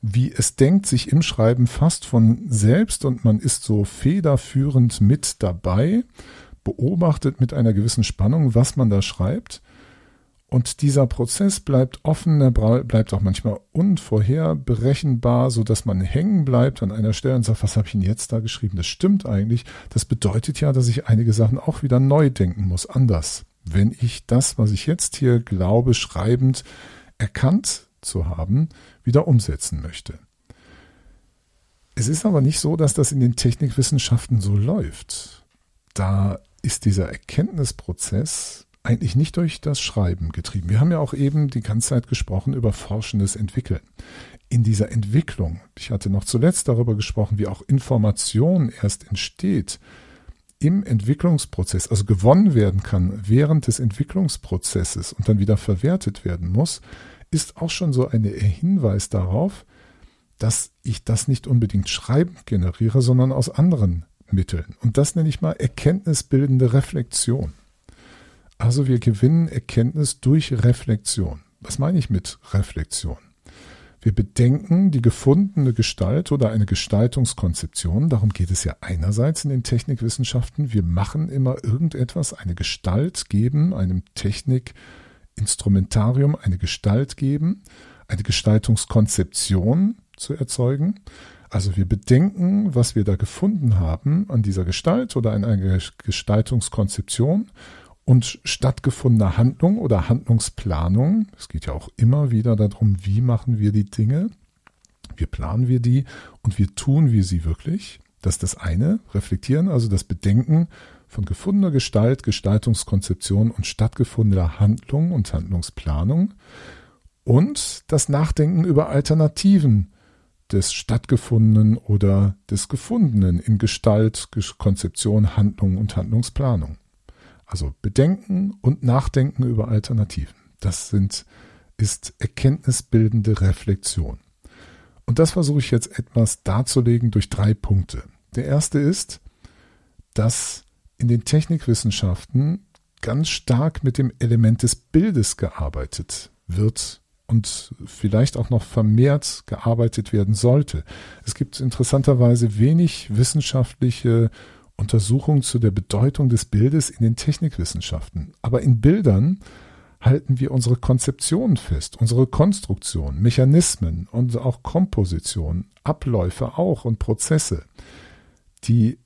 S1: wie es denkt sich im Schreiben fast von selbst und man ist so federführend mit dabei, beobachtet mit einer gewissen Spannung, was man da schreibt und dieser Prozess bleibt offen, er bleibt auch manchmal unvorherberechenbar, so dass man hängen bleibt an einer Stelle und sagt, was habe ich denn jetzt da geschrieben? Das stimmt eigentlich. Das bedeutet ja, dass ich einige Sachen auch wieder neu denken muss, anders. Wenn ich das, was ich jetzt hier glaube, schreibend erkannt zu haben, wieder umsetzen möchte. Es ist aber nicht so, dass das in den Technikwissenschaften so läuft. Da ist dieser Erkenntnisprozess eigentlich nicht durch das Schreiben getrieben. Wir haben ja auch eben die ganze Zeit gesprochen über forschendes Entwickeln. In dieser Entwicklung, ich hatte noch zuletzt darüber gesprochen, wie auch Information erst entsteht im Entwicklungsprozess, also gewonnen werden kann während des Entwicklungsprozesses und dann wieder verwertet werden muss, ist auch schon so ein Hinweis darauf, dass ich das nicht unbedingt schreiben generiere, sondern aus anderen Mitteln. Und das nenne ich mal erkenntnisbildende Reflexion. Also wir gewinnen Erkenntnis durch Reflexion. Was meine ich mit Reflexion? Wir bedenken die gefundene Gestalt oder eine Gestaltungskonzeption. Darum geht es ja einerseits in den Technikwissenschaften. Wir machen immer irgendetwas, eine Gestalt geben, einem Technikinstrumentarium eine Gestalt geben, eine Gestaltungskonzeption zu erzeugen. Also wir bedenken, was wir da gefunden haben an dieser Gestalt oder an einer Gestaltungskonzeption und stattgefundener Handlung oder Handlungsplanung. Es geht ja auch immer wieder darum, wie machen wir die Dinge. Wie planen wir die und wie tun wir sie wirklich. Das ist das eine, reflektieren, also das Bedenken von gefundener Gestalt, Gestaltungskonzeption und stattgefundener Handlung und Handlungsplanung und das Nachdenken über Alternativen des stattgefundenen oder des gefundenen in Gestalt, Konzeption, Handlung und Handlungsplanung. Also Bedenken und Nachdenken über Alternativen. Das sind, ist erkenntnisbildende Reflexion. Und das versuche ich jetzt etwas darzulegen durch drei Punkte. Der erste ist, dass in den Technikwissenschaften ganz stark mit dem Element des Bildes gearbeitet wird und vielleicht auch noch vermehrt gearbeitet werden sollte. Es gibt interessanterweise wenig wissenschaftliche Untersuchungen zu der Bedeutung des Bildes in den Technikwissenschaften. Aber in Bildern halten wir unsere Konzeptionen fest, unsere Konstruktion, Mechanismen und auch Komposition, Abläufe auch und Prozesse. Die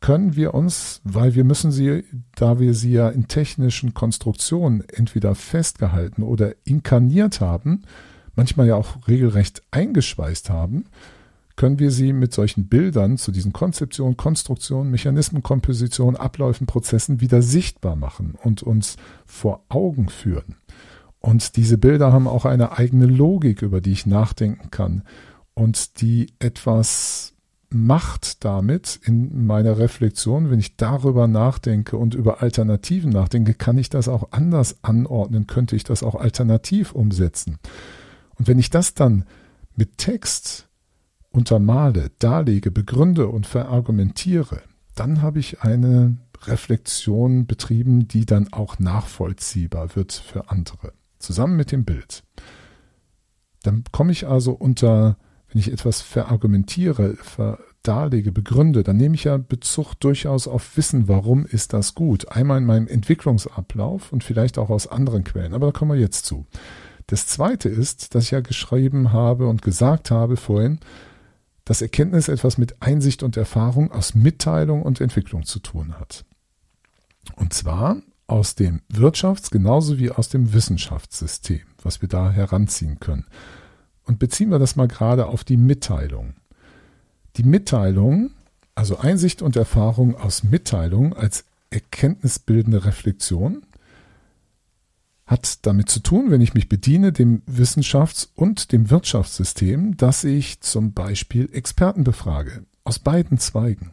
S1: können wir uns, weil wir müssen sie, da wir sie ja in technischen Konstruktionen entweder festgehalten oder inkarniert haben, manchmal ja auch regelrecht eingeschweißt haben, können wir sie mit solchen Bildern zu diesen Konzeptionen, Konstruktionen, Mechanismen, Kompositionen, Abläufen, Prozessen wieder sichtbar machen und uns vor Augen führen. Und diese Bilder haben auch eine eigene Logik, über die ich nachdenken kann und die etwas macht damit in meiner Reflexion, wenn ich darüber nachdenke und über Alternativen nachdenke, kann ich das auch anders anordnen, könnte ich das auch alternativ umsetzen. Und wenn ich das dann mit Text untermale, darlege, begründe und verargumentiere, dann habe ich eine Reflexion betrieben, die dann auch nachvollziehbar wird für andere, zusammen mit dem Bild. Dann komme ich also unter wenn ich etwas verargumentiere, ver darlege, begründe, dann nehme ich ja Bezug durchaus auf Wissen, warum ist das gut. Einmal in meinem Entwicklungsablauf und vielleicht auch aus anderen Quellen, aber da kommen wir jetzt zu. Das zweite ist, dass ich ja geschrieben habe und gesagt habe vorhin, dass Erkenntnis etwas mit Einsicht und Erfahrung aus Mitteilung und Entwicklung zu tun hat. Und zwar aus dem Wirtschafts- genauso wie aus dem Wissenschaftssystem, was wir da heranziehen können. Und beziehen wir das mal gerade auf die Mitteilung. Die Mitteilung, also Einsicht und Erfahrung aus Mitteilung als erkenntnisbildende Reflexion, hat damit zu tun, wenn ich mich bediene, dem Wissenschafts- und dem Wirtschaftssystem, dass ich zum Beispiel Experten befrage, aus beiden Zweigen,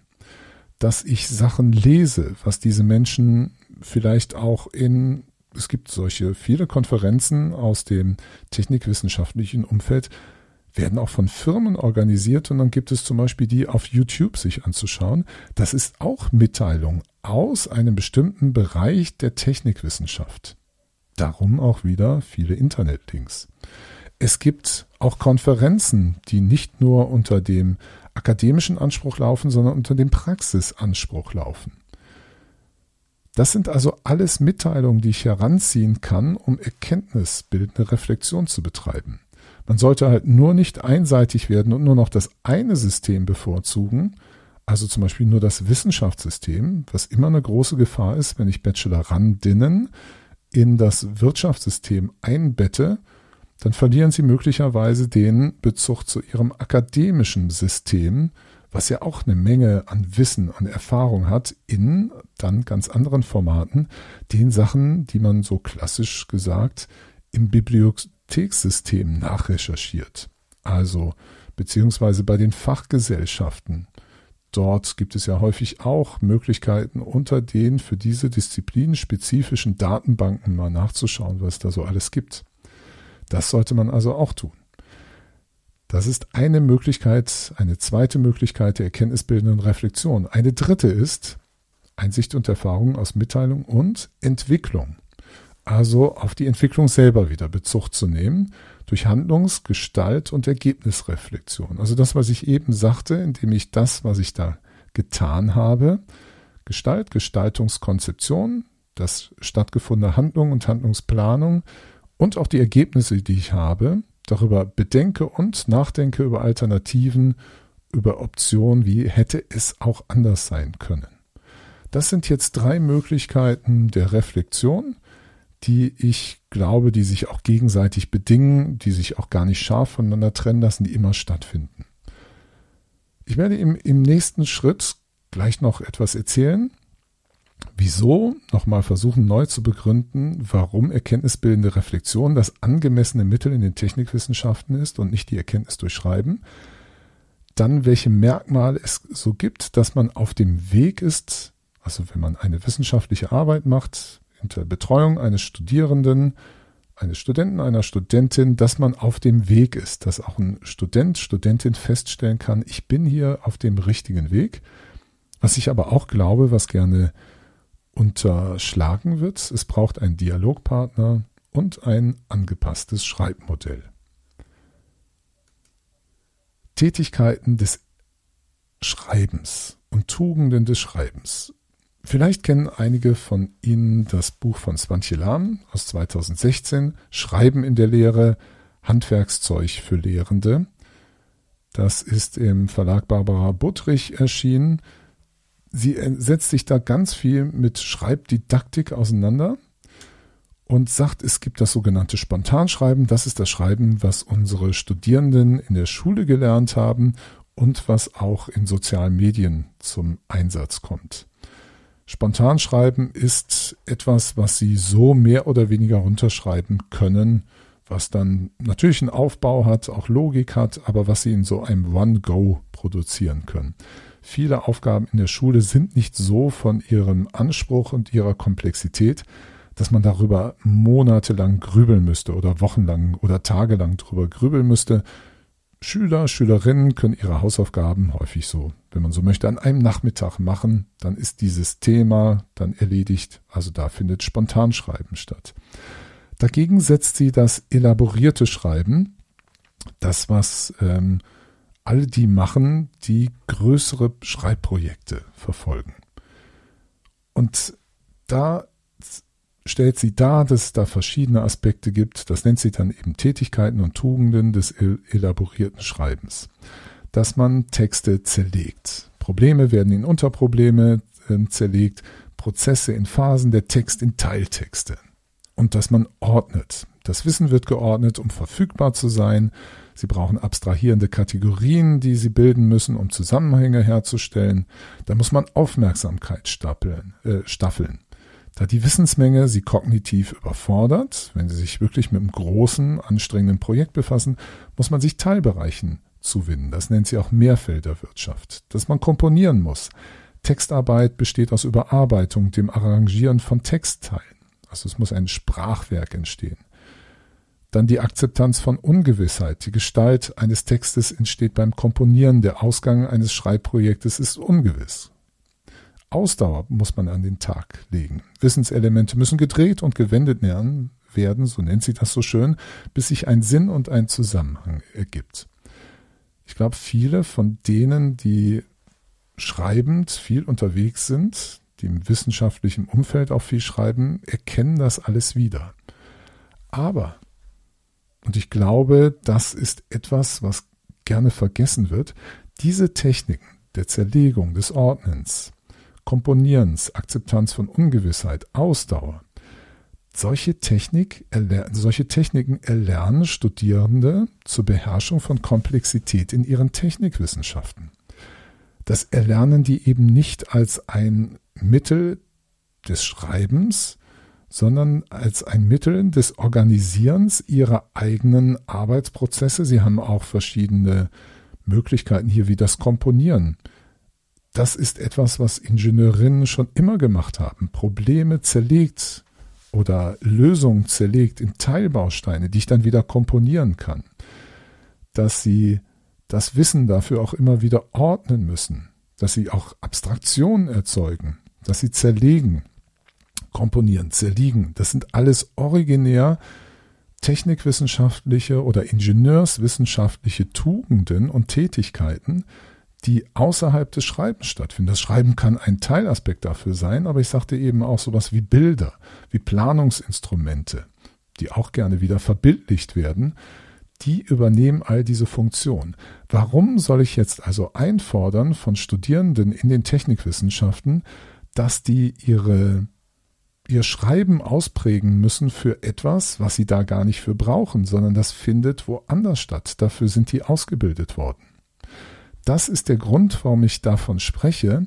S1: dass ich Sachen lese, was diese Menschen vielleicht auch in es gibt solche viele Konferenzen aus dem technikwissenschaftlichen Umfeld, werden auch von Firmen organisiert und dann gibt es zum Beispiel die auf YouTube sich anzuschauen. Das ist auch Mitteilung aus einem bestimmten Bereich der Technikwissenschaft. Darum auch wieder viele Internetlinks. Es gibt auch Konferenzen, die nicht nur unter dem akademischen Anspruch laufen, sondern unter dem Praxisanspruch laufen. Das sind also alles Mitteilungen, die ich heranziehen kann, um erkenntnisbildende Reflexion zu betreiben. Man sollte halt nur nicht einseitig werden und nur noch das eine System bevorzugen, also zum Beispiel nur das Wissenschaftssystem, was immer eine große Gefahr ist, wenn ich Bachelorandinnen in das Wirtschaftssystem einbette, dann verlieren sie möglicherweise den Bezug zu ihrem akademischen System, was ja auch eine Menge an Wissen, an Erfahrung hat, in dann ganz anderen Formaten, den Sachen, die man so klassisch gesagt im Bibliothekssystem nachrecherchiert. Also beziehungsweise bei den Fachgesellschaften. Dort gibt es ja häufig auch Möglichkeiten, unter den für diese Disziplin spezifischen Datenbanken mal nachzuschauen, was es da so alles gibt. Das sollte man also auch tun. Das ist eine Möglichkeit, eine zweite Möglichkeit der erkenntnisbildenden Reflexion. Eine dritte ist Einsicht und Erfahrung aus Mitteilung und Entwicklung. Also auf die Entwicklung selber wieder Bezug zu nehmen durch Handlungs-, Gestalt- und Ergebnisreflexion. Also das, was ich eben sagte, indem ich das, was ich da getan habe, Gestalt, Gestaltungskonzeption, das stattgefundene Handlung und Handlungsplanung und auch die Ergebnisse, die ich habe, darüber bedenke und nachdenke über Alternativen, über Optionen, wie hätte es auch anders sein können. Das sind jetzt drei Möglichkeiten der Reflexion, die ich glaube, die sich auch gegenseitig bedingen, die sich auch gar nicht scharf voneinander trennen lassen, die immer stattfinden. Ich werde im, im nächsten Schritt gleich noch etwas erzählen, Wieso? Nochmal versuchen neu zu begründen, warum erkenntnisbildende Reflexion das angemessene Mittel in den Technikwissenschaften ist und nicht die Erkenntnis durch Schreiben. Dann, welche Merkmale es so gibt, dass man auf dem Weg ist, also wenn man eine wissenschaftliche Arbeit macht, unter Betreuung eines Studierenden, eines Studenten, einer Studentin, dass man auf dem Weg ist, dass auch ein Student, Studentin feststellen kann, ich bin hier auf dem richtigen Weg. Was ich aber auch glaube, was gerne unterschlagen wird. Es braucht einen Dialogpartner und ein angepasstes Schreibmodell. Tätigkeiten des Schreibens und Tugenden des Schreibens. Vielleicht kennen einige von Ihnen das Buch von Svantje Lahm aus 2016, Schreiben in der Lehre, Handwerkszeug für Lehrende. Das ist im Verlag Barbara Buttrich erschienen sie setzt sich da ganz viel mit Schreibdidaktik auseinander und sagt, es gibt das sogenannte Spontanschreiben. Das ist das Schreiben, was unsere Studierenden in der Schule gelernt haben und was auch in sozialen Medien zum Einsatz kommt. Spontanschreiben ist etwas, was Sie so mehr oder weniger runterschreiben können, was dann natürlich einen Aufbau hat, auch Logik hat, aber was Sie in so einem One-Go produzieren können. Viele Aufgaben in der Schule sind nicht so von ihrem Anspruch und ihrer Komplexität, dass man darüber monatelang grübeln müsste oder wochenlang oder tagelang drüber grübeln müsste. Schüler, Schülerinnen können ihre Hausaufgaben häufig so, wenn man so möchte, an einem Nachmittag machen. Dann ist dieses Thema dann erledigt. Also da findet Spontanschreiben statt. Dagegen setzt sie das elaborierte Schreiben, das was ähm, all die machen, die größere Schreibprojekte verfolgen. Und da stellt sie dar, dass es da verschiedene Aspekte gibt. Das nennt sie dann eben Tätigkeiten und Tugenden des elaborierten Schreibens. Dass man Texte zerlegt. Probleme werden in Unterprobleme äh, zerlegt, Prozesse in Phasen, der Text in Teiltexte. Und dass man ordnet. Das Wissen wird geordnet, um verfügbar zu sein. Sie brauchen abstrahierende Kategorien, die Sie bilden müssen, um Zusammenhänge herzustellen. Da muss man Aufmerksamkeit stapeln, äh, staffeln. Da die Wissensmenge Sie kognitiv überfordert, wenn Sie sich wirklich mit einem großen, anstrengenden Projekt befassen, muss man sich Teilbereichen zuwinden. Das nennt sie auch Mehrfelderwirtschaft. Dass man komponieren muss. Textarbeit besteht aus Überarbeitung, dem Arrangieren von Textteilen. Also es muss ein Sprachwerk entstehen. Dann die Akzeptanz von Ungewissheit. Die Gestalt eines Textes entsteht beim Komponieren. Der Ausgang eines Schreibprojektes ist ungewiss. Ausdauer muss man an den Tag legen. Wissenselemente müssen gedreht und gewendet werden, so nennt sie das so schön, bis sich ein Sinn und ein Zusammenhang ergibt. Ich glaube, viele von denen, die schreibend viel unterwegs sind, die im wissenschaftlichen Umfeld auch viel schreiben, erkennen das alles wieder. Aber und ich glaube, das ist etwas, was gerne vergessen wird. Diese Techniken der Zerlegung, des Ordnens, Komponierens, Akzeptanz von Ungewissheit, Ausdauer, solche, Technik, solche Techniken erlernen Studierende zur Beherrschung von Komplexität in ihren Technikwissenschaften. Das erlernen die eben nicht als ein Mittel des Schreibens, sondern als ein Mittel des Organisierens ihrer eigenen Arbeitsprozesse. Sie haben auch verschiedene Möglichkeiten hier wie das Komponieren. Das ist etwas, was Ingenieurinnen schon immer gemacht haben. Probleme zerlegt oder Lösungen zerlegt in Teilbausteine, die ich dann wieder komponieren kann. Dass sie das Wissen dafür auch immer wieder ordnen müssen. Dass sie auch Abstraktionen erzeugen. Dass sie zerlegen komponieren, zerliegen. Das sind alles originär technikwissenschaftliche oder ingenieurswissenschaftliche Tugenden und Tätigkeiten, die außerhalb des Schreibens stattfinden. Das Schreiben kann ein Teilaspekt dafür sein, aber ich sagte eben auch sowas wie Bilder, wie Planungsinstrumente, die auch gerne wieder verbildlicht werden, die übernehmen all diese Funktionen. Warum soll ich jetzt also einfordern von Studierenden in den Technikwissenschaften, dass die ihre ihr Schreiben ausprägen müssen für etwas, was sie da gar nicht für brauchen, sondern das findet woanders statt. Dafür sind die ausgebildet worden. Das ist der Grund, warum ich davon spreche,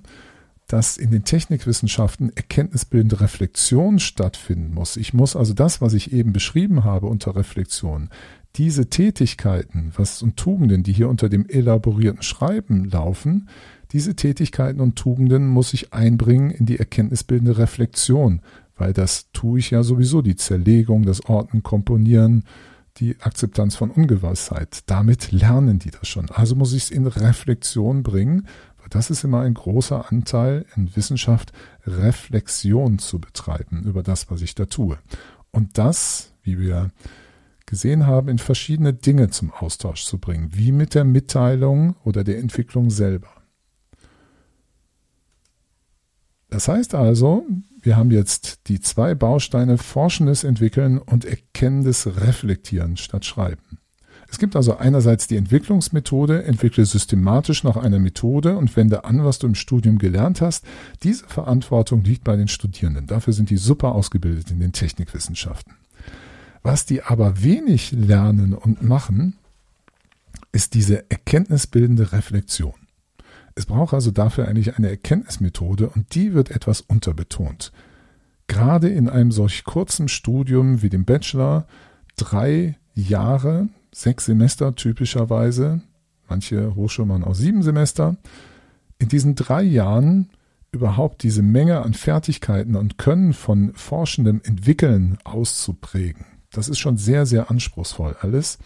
S1: dass in den Technikwissenschaften erkenntnisbildende Reflexion stattfinden muss. Ich muss also das, was ich eben beschrieben habe unter Reflexion, diese Tätigkeiten, was und Tugenden, die hier unter dem elaborierten Schreiben laufen, diese Tätigkeiten und Tugenden muss ich einbringen in die erkenntnisbildende Reflexion, weil das tue ich ja sowieso, die Zerlegung, das Orten, Komponieren, die Akzeptanz von Ungewissheit. Damit lernen die das schon. Also muss ich es in Reflexion bringen, weil das ist immer ein großer Anteil in Wissenschaft, Reflexion zu betreiben über das, was ich da tue. Und das, wie wir gesehen haben, in verschiedene Dinge zum Austausch zu bringen, wie mit der Mitteilung oder der Entwicklung selber. Das heißt also, wir haben jetzt die zwei Bausteine Forschendes Entwickeln und Erkennendes Reflektieren statt Schreiben. Es gibt also einerseits die Entwicklungsmethode, entwickle systematisch nach einer Methode und wende an, was du im Studium gelernt hast. Diese Verantwortung liegt bei den Studierenden. Dafür sind die super ausgebildet in den Technikwissenschaften. Was die aber wenig lernen und machen, ist diese erkenntnisbildende Reflexion. Es braucht also dafür eigentlich eine Erkenntnismethode und die wird etwas unterbetont. Gerade in einem solch kurzen Studium wie dem Bachelor, drei Jahre, sechs Semester typischerweise, manche Hochschulen machen auch sieben Semester, in diesen drei Jahren überhaupt diese Menge an Fertigkeiten und Können von forschendem Entwickeln auszuprägen. Das ist schon sehr, sehr anspruchsvoll alles.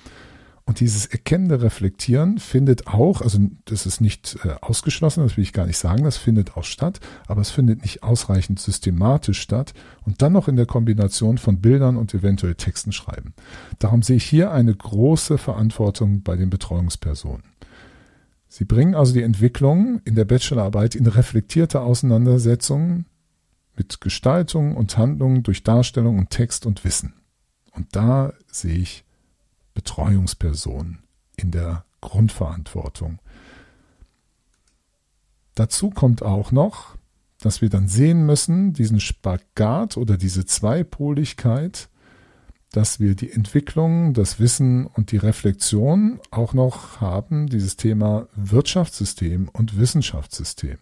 S1: Und dieses erkennende Reflektieren findet auch, also das ist nicht äh, ausgeschlossen, das will ich gar nicht sagen, das findet auch statt, aber es findet nicht ausreichend systematisch statt und dann noch in der Kombination von Bildern und eventuell Texten schreiben. Darum sehe ich hier eine große Verantwortung bei den Betreuungspersonen. Sie bringen also die Entwicklung in der Bachelorarbeit in reflektierte Auseinandersetzungen mit Gestaltung und Handlung durch Darstellung und Text und Wissen. Und da sehe ich Betreuungspersonen in der Grundverantwortung. Dazu kommt auch noch, dass wir dann sehen müssen, diesen Spagat oder diese Zweipoligkeit dass wir die Entwicklung, das Wissen und die Reflexion auch noch haben, dieses Thema Wirtschaftssystem und Wissenschaftssystem.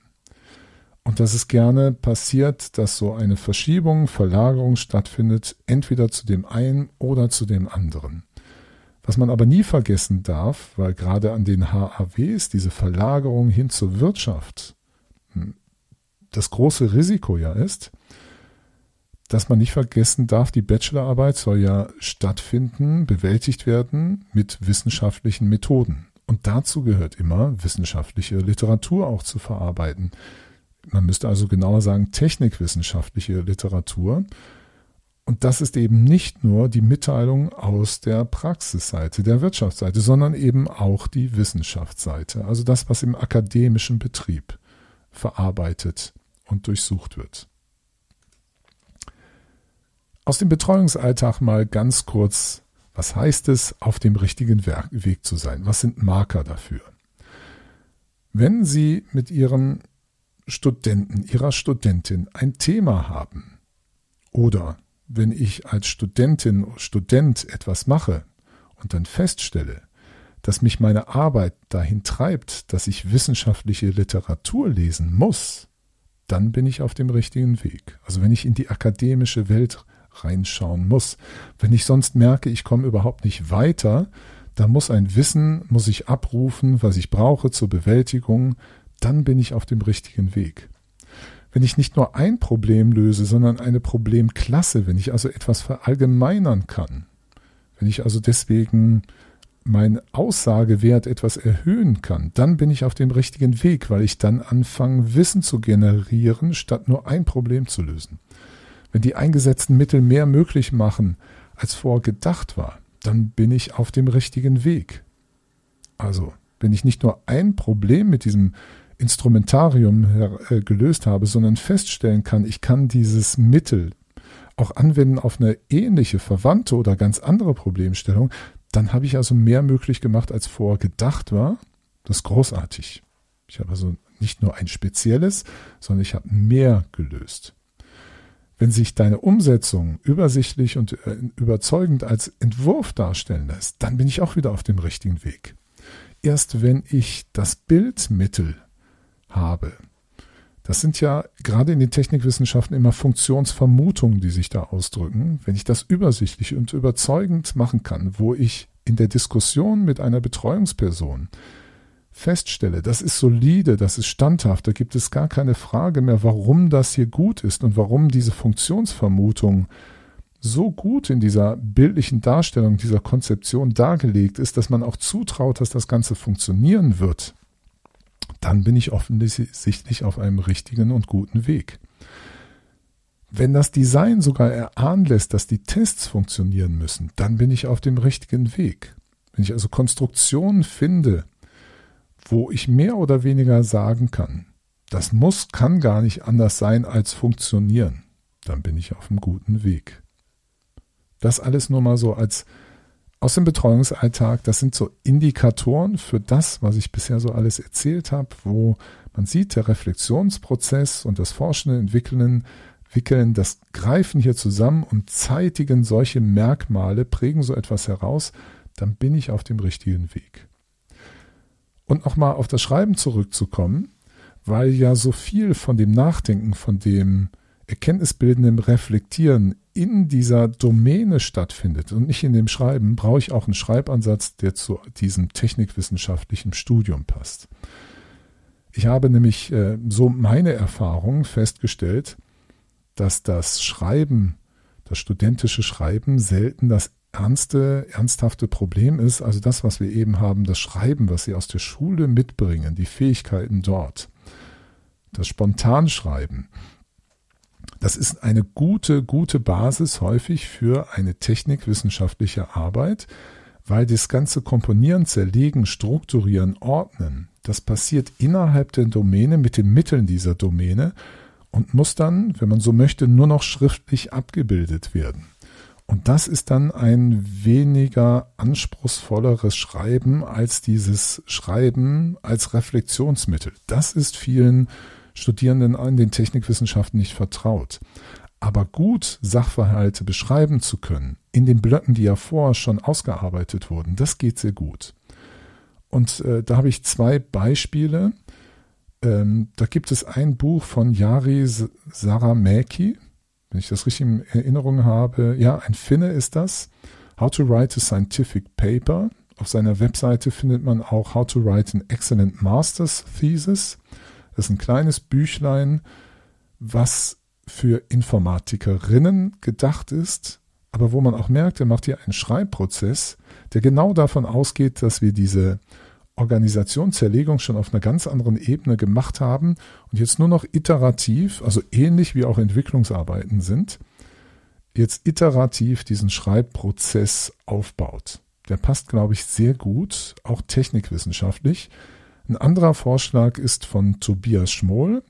S1: Und dass es gerne passiert, dass so eine Verschiebung, Verlagerung stattfindet, entweder zu dem einen oder zu dem anderen. Was man aber nie vergessen darf, weil gerade an den HAWs diese Verlagerung hin zur Wirtschaft hm, das große Risiko ja ist, dass man nicht vergessen darf, die Bachelorarbeit soll ja stattfinden, bewältigt werden mit wissenschaftlichen Methoden. Und dazu gehört immer, wissenschaftliche Literatur auch zu verarbeiten. Man müsste also genauer sagen, technikwissenschaftliche Literatur. Und das ist eben nicht nur die Mitteilung aus der Praxisseite, der Wirtschaftsseite, sondern eben auch die Wissenschaftsseite. Also das, was im akademischen Betrieb verarbeitet und durchsucht wird. Aus dem Betreuungsalltag mal ganz kurz, was heißt es, auf dem richtigen Weg zu sein? Was sind Marker dafür? Wenn Sie mit Ihrem Studenten, Ihrer Studentin ein Thema haben oder wenn ich als Studentin, Student etwas mache und dann feststelle, dass mich meine Arbeit dahin treibt, dass ich wissenschaftliche Literatur lesen muss, dann bin ich auf dem richtigen Weg. Also wenn ich in die akademische Welt reinschauen muss. Wenn ich sonst merke, ich komme überhaupt nicht weiter, da muss ein Wissen, muss ich abrufen, was ich brauche zur Bewältigung, dann bin ich auf dem richtigen Weg. Wenn ich nicht nur ein Problem löse, sondern eine Problemklasse, wenn ich also etwas verallgemeinern kann, wenn ich also deswegen mein Aussagewert etwas erhöhen kann, dann bin ich auf dem richtigen Weg, weil ich dann anfange, Wissen zu generieren, statt nur ein Problem zu lösen. Wenn die eingesetzten Mittel mehr möglich machen, als vorgedacht war, dann bin ich auf dem richtigen Weg. Also, wenn ich nicht nur ein Problem mit diesem Instrumentarium äh, gelöst habe, sondern feststellen kann, ich kann dieses Mittel auch anwenden auf eine ähnliche, verwandte oder ganz andere Problemstellung, dann habe ich also mehr möglich gemacht, als vorgedacht war. Das ist großartig. Ich habe also nicht nur ein spezielles, sondern ich habe mehr gelöst. Wenn sich deine Umsetzung übersichtlich und äh, überzeugend als Entwurf darstellen lässt, dann bin ich auch wieder auf dem richtigen Weg. Erst wenn ich das Bildmittel habe, das sind ja gerade in den Technikwissenschaften immer Funktionsvermutungen, die sich da ausdrücken. Wenn ich das übersichtlich und überzeugend machen kann, wo ich in der Diskussion mit einer Betreuungsperson feststelle, das ist solide, das ist standhaft, da gibt es gar keine Frage mehr, warum das hier gut ist und warum diese Funktionsvermutung so gut in dieser bildlichen Darstellung, dieser Konzeption dargelegt ist, dass man auch zutraut, dass das Ganze funktionieren wird, dann bin ich offensichtlich auf einem richtigen und guten Weg. Wenn das Design sogar erahnen lässt, dass die Tests funktionieren müssen, dann bin ich auf dem richtigen Weg. Wenn ich also Konstruktionen finde, wo ich mehr oder weniger sagen kann, das muss, kann gar nicht anders sein als funktionieren, dann bin ich auf einem guten Weg. Das alles nur mal so als aus dem Betreuungsalltag, das sind so Indikatoren für das, was ich bisher so alles erzählt habe, wo man sieht, der Reflexionsprozess und das Forschende, Entwickeln, Wickeln, das greifen hier zusammen und zeitigen solche Merkmale, prägen so etwas heraus, dann bin ich auf dem richtigen Weg. Und nochmal auf das Schreiben zurückzukommen, weil ja so viel von dem Nachdenken, von dem erkenntnisbildenden Reflektieren in dieser Domäne stattfindet und nicht in dem Schreiben, brauche ich auch einen Schreibansatz, der zu diesem technikwissenschaftlichen Studium passt. Ich habe nämlich äh, so meine Erfahrung festgestellt, dass das Schreiben, das studentische Schreiben selten das ernste, ernsthafte Problem ist, also das, was wir eben haben, das Schreiben, was sie aus der Schule mitbringen, die Fähigkeiten dort, das Spontanschreiben, das ist eine gute, gute Basis häufig für eine technikwissenschaftliche Arbeit, weil das ganze Komponieren, Zerlegen, Strukturieren, Ordnen, das passiert innerhalb der Domäne mit den Mitteln dieser Domäne und muss dann, wenn man so möchte, nur noch schriftlich abgebildet werden. Und das ist dann ein weniger anspruchsvolleres Schreiben als dieses Schreiben als Reflexionsmittel. Das ist vielen Studierenden in den Technikwissenschaften nicht vertraut. Aber gut Sachverhalte beschreiben zu können, in den Blöcken, die ja vorher schon ausgearbeitet wurden, das geht sehr gut. Und äh, da habe ich zwei Beispiele. Ähm, da gibt es ein Buch von Jari Saramäki, wenn ich das richtig in Erinnerung habe. Ja, ein Finne ist das. How to Write a Scientific Paper. Auf seiner Webseite findet man auch How to Write an Excellent Master's Thesis. Das ist ein kleines Büchlein, was für Informatikerinnen gedacht ist, aber wo man auch merkt, er macht hier einen Schreibprozess, der genau davon ausgeht, dass wir diese Organisationszerlegung schon auf einer ganz anderen Ebene gemacht haben und jetzt nur noch iterativ, also ähnlich wie auch Entwicklungsarbeiten sind, jetzt iterativ diesen Schreibprozess aufbaut. Der passt, glaube ich, sehr gut, auch technikwissenschaftlich. Ein anderer Vorschlag ist von Tobias Schmoll.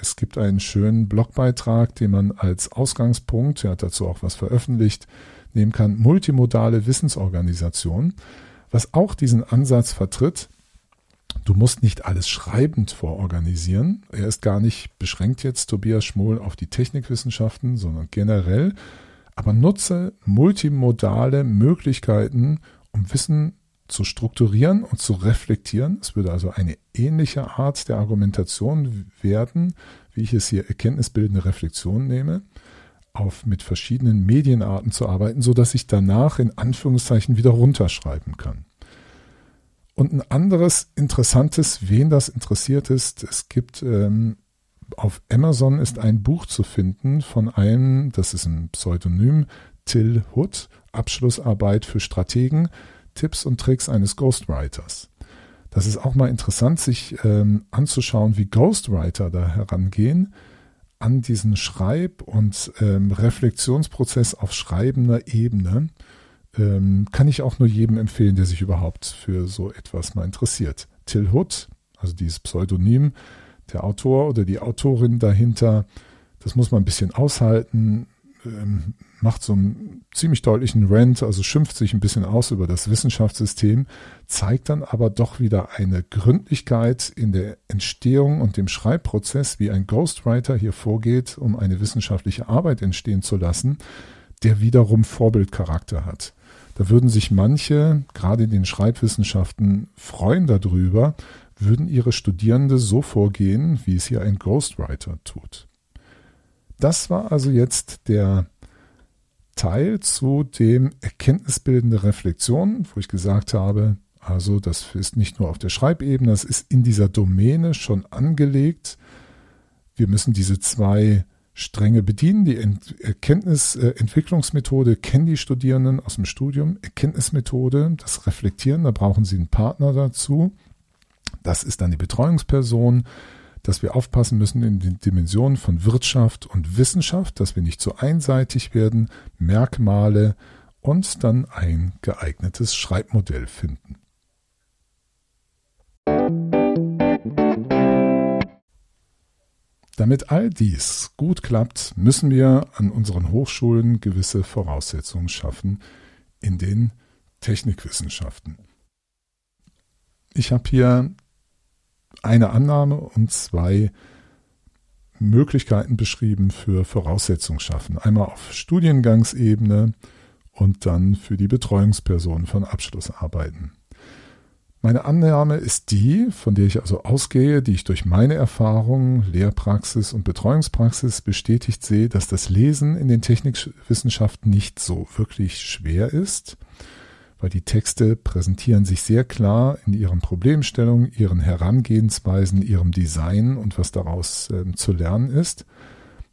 S1: Es gibt einen schönen Blogbeitrag, den man als Ausgangspunkt, er hat dazu auch was veröffentlicht, nehmen kann, multimodale Wissensorganisation, was auch diesen Ansatz vertritt, du musst nicht alles schreibend vororganisieren. Er ist gar nicht beschränkt jetzt, Tobias Schmoll, auf die Technikwissenschaften, sondern generell, aber nutze multimodale Möglichkeiten, um Wissen zu strukturieren und zu reflektieren. Es würde also eine ähnliche Art der Argumentation werden, wie ich es hier erkenntnisbildende Reflexion nehme, auf mit verschiedenen Medienarten zu arbeiten, so dass ich danach in Anführungszeichen wieder runterschreiben kann. Und ein anderes interessantes, wen das interessiert ist, es gibt ähm, auf Amazon ist ein Buch zu finden von einem, das ist ein Pseudonym, Till Hood, Abschlussarbeit für Strategen. Tipps und Tricks eines Ghostwriters. Das ist auch mal interessant, sich ähm, anzuschauen, wie Ghostwriter da herangehen an diesen Schreib- und ähm, Reflexionsprozess auf schreibender Ebene. Ähm, kann ich auch nur jedem empfehlen, der sich überhaupt für so etwas mal interessiert. Till Hood, also dieses Pseudonym, der Autor oder die Autorin dahinter, das muss man ein bisschen aushalten. Macht so einen ziemlich deutlichen Rant, also schimpft sich ein bisschen aus über das Wissenschaftssystem, zeigt dann aber doch wieder eine Gründlichkeit in der Entstehung und dem Schreibprozess, wie ein Ghostwriter hier vorgeht, um eine wissenschaftliche Arbeit entstehen zu lassen, der wiederum Vorbildcharakter hat. Da würden sich manche, gerade in den Schreibwissenschaften, freuen darüber, würden ihre Studierende so vorgehen, wie es hier ein Ghostwriter tut. Das war also jetzt der Teil zu dem erkenntnisbildende Reflexion, wo ich gesagt habe, also das ist nicht nur auf der Schreibebene, das ist in dieser Domäne schon angelegt. Wir müssen diese zwei Stränge bedienen. Die Erkenntnisentwicklungsmethode äh, kennen die Studierenden aus dem Studium. Erkenntnismethode, das Reflektieren, da brauchen sie einen Partner dazu. Das ist dann die Betreuungsperson dass wir aufpassen müssen in den Dimensionen von Wirtschaft und Wissenschaft, dass wir nicht zu einseitig werden, Merkmale und dann ein geeignetes Schreibmodell finden. Damit all dies gut klappt, müssen wir an unseren Hochschulen gewisse Voraussetzungen schaffen in den Technikwissenschaften. Ich habe hier eine Annahme und zwei Möglichkeiten beschrieben für Voraussetzungen schaffen. Einmal auf Studiengangsebene und dann für die Betreuungspersonen von Abschlussarbeiten. Meine Annahme ist die, von der ich also ausgehe, die ich durch meine Erfahrungen, Lehrpraxis und Betreuungspraxis bestätigt sehe, dass das Lesen in den Technikwissenschaften nicht so wirklich schwer ist, weil die Texte präsentieren sich sehr klar in ihren Problemstellungen, ihren Herangehensweisen, ihrem Design und was daraus äh, zu lernen ist.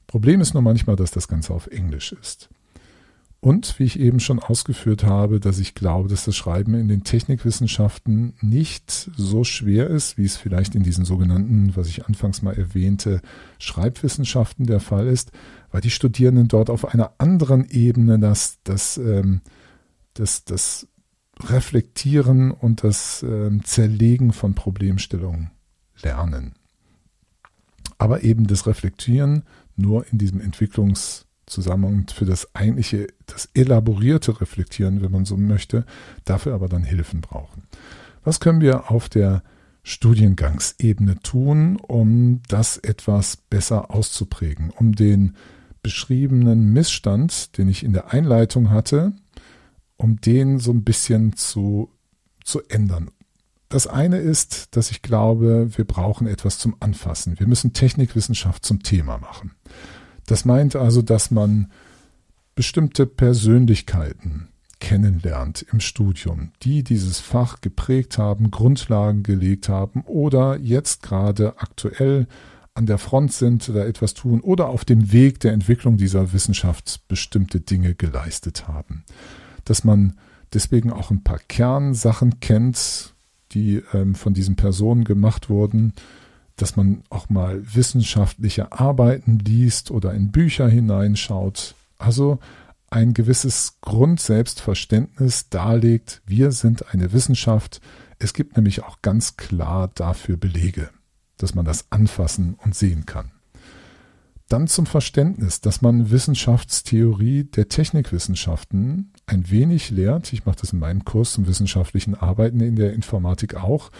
S1: Problem ist nur manchmal, dass das Ganze auf Englisch ist. Und wie ich eben schon ausgeführt habe, dass ich glaube, dass das Schreiben in den Technikwissenschaften nicht so schwer ist, wie es vielleicht in diesen sogenannten, was ich anfangs mal erwähnte, Schreibwissenschaften der Fall ist, weil die Studierenden dort auf einer anderen Ebene das, das, ähm, das, das Reflektieren und das ähm, Zerlegen von Problemstellungen lernen. Aber eben das Reflektieren nur in diesem Entwicklungs- Zusammenhang für das eigentliche, das elaborierte Reflektieren, wenn man so möchte, dafür aber dann Hilfen brauchen. Was können wir auf der Studiengangsebene tun, um das etwas besser auszuprägen, um den beschriebenen Missstand, den ich in der Einleitung hatte, um den so ein bisschen zu, zu ändern. Das eine ist, dass ich glaube, wir brauchen etwas zum Anfassen. Wir müssen Technikwissenschaft zum Thema machen. Das meint also, dass man bestimmte Persönlichkeiten kennenlernt im Studium, die dieses Fach geprägt haben, Grundlagen gelegt haben oder jetzt gerade aktuell an der Front sind oder etwas tun oder auf dem Weg der Entwicklung dieser Wissenschaft bestimmte Dinge geleistet haben. Dass man deswegen auch ein paar Kernsachen kennt, die ähm, von diesen Personen gemacht wurden, dass man auch mal wissenschaftliche Arbeiten liest oder in Bücher hineinschaut. Also ein gewisses Grundselbstverständnis darlegt, wir sind eine Wissenschaft. Es gibt nämlich auch ganz klar dafür Belege, dass man das anfassen und sehen kann. Dann zum Verständnis, dass man Wissenschaftstheorie der Technikwissenschaften ein wenig lehrt. Ich mache das in meinem Kurs zum wissenschaftlichen Arbeiten in der Informatik auch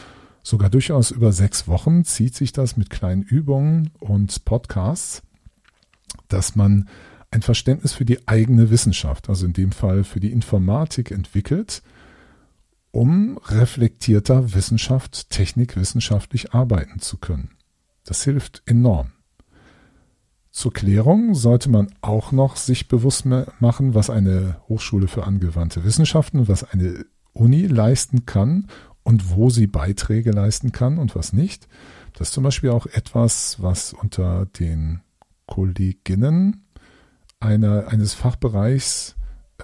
S1: sogar durchaus über sechs Wochen zieht sich das mit kleinen Übungen und Podcasts, dass man ein Verständnis für die eigene Wissenschaft, also in dem Fall für die Informatik entwickelt, um reflektierter Wissenschaft, technikwissenschaftlich arbeiten zu können. Das hilft enorm. Zur Klärung sollte man auch noch sich bewusst machen, was eine Hochschule für angewandte Wissenschaften, was eine Uni leisten kann und wo sie Beiträge leisten kann und was nicht. Das ist zum Beispiel auch etwas, was unter den Kolleginnen einer, eines Fachbereichs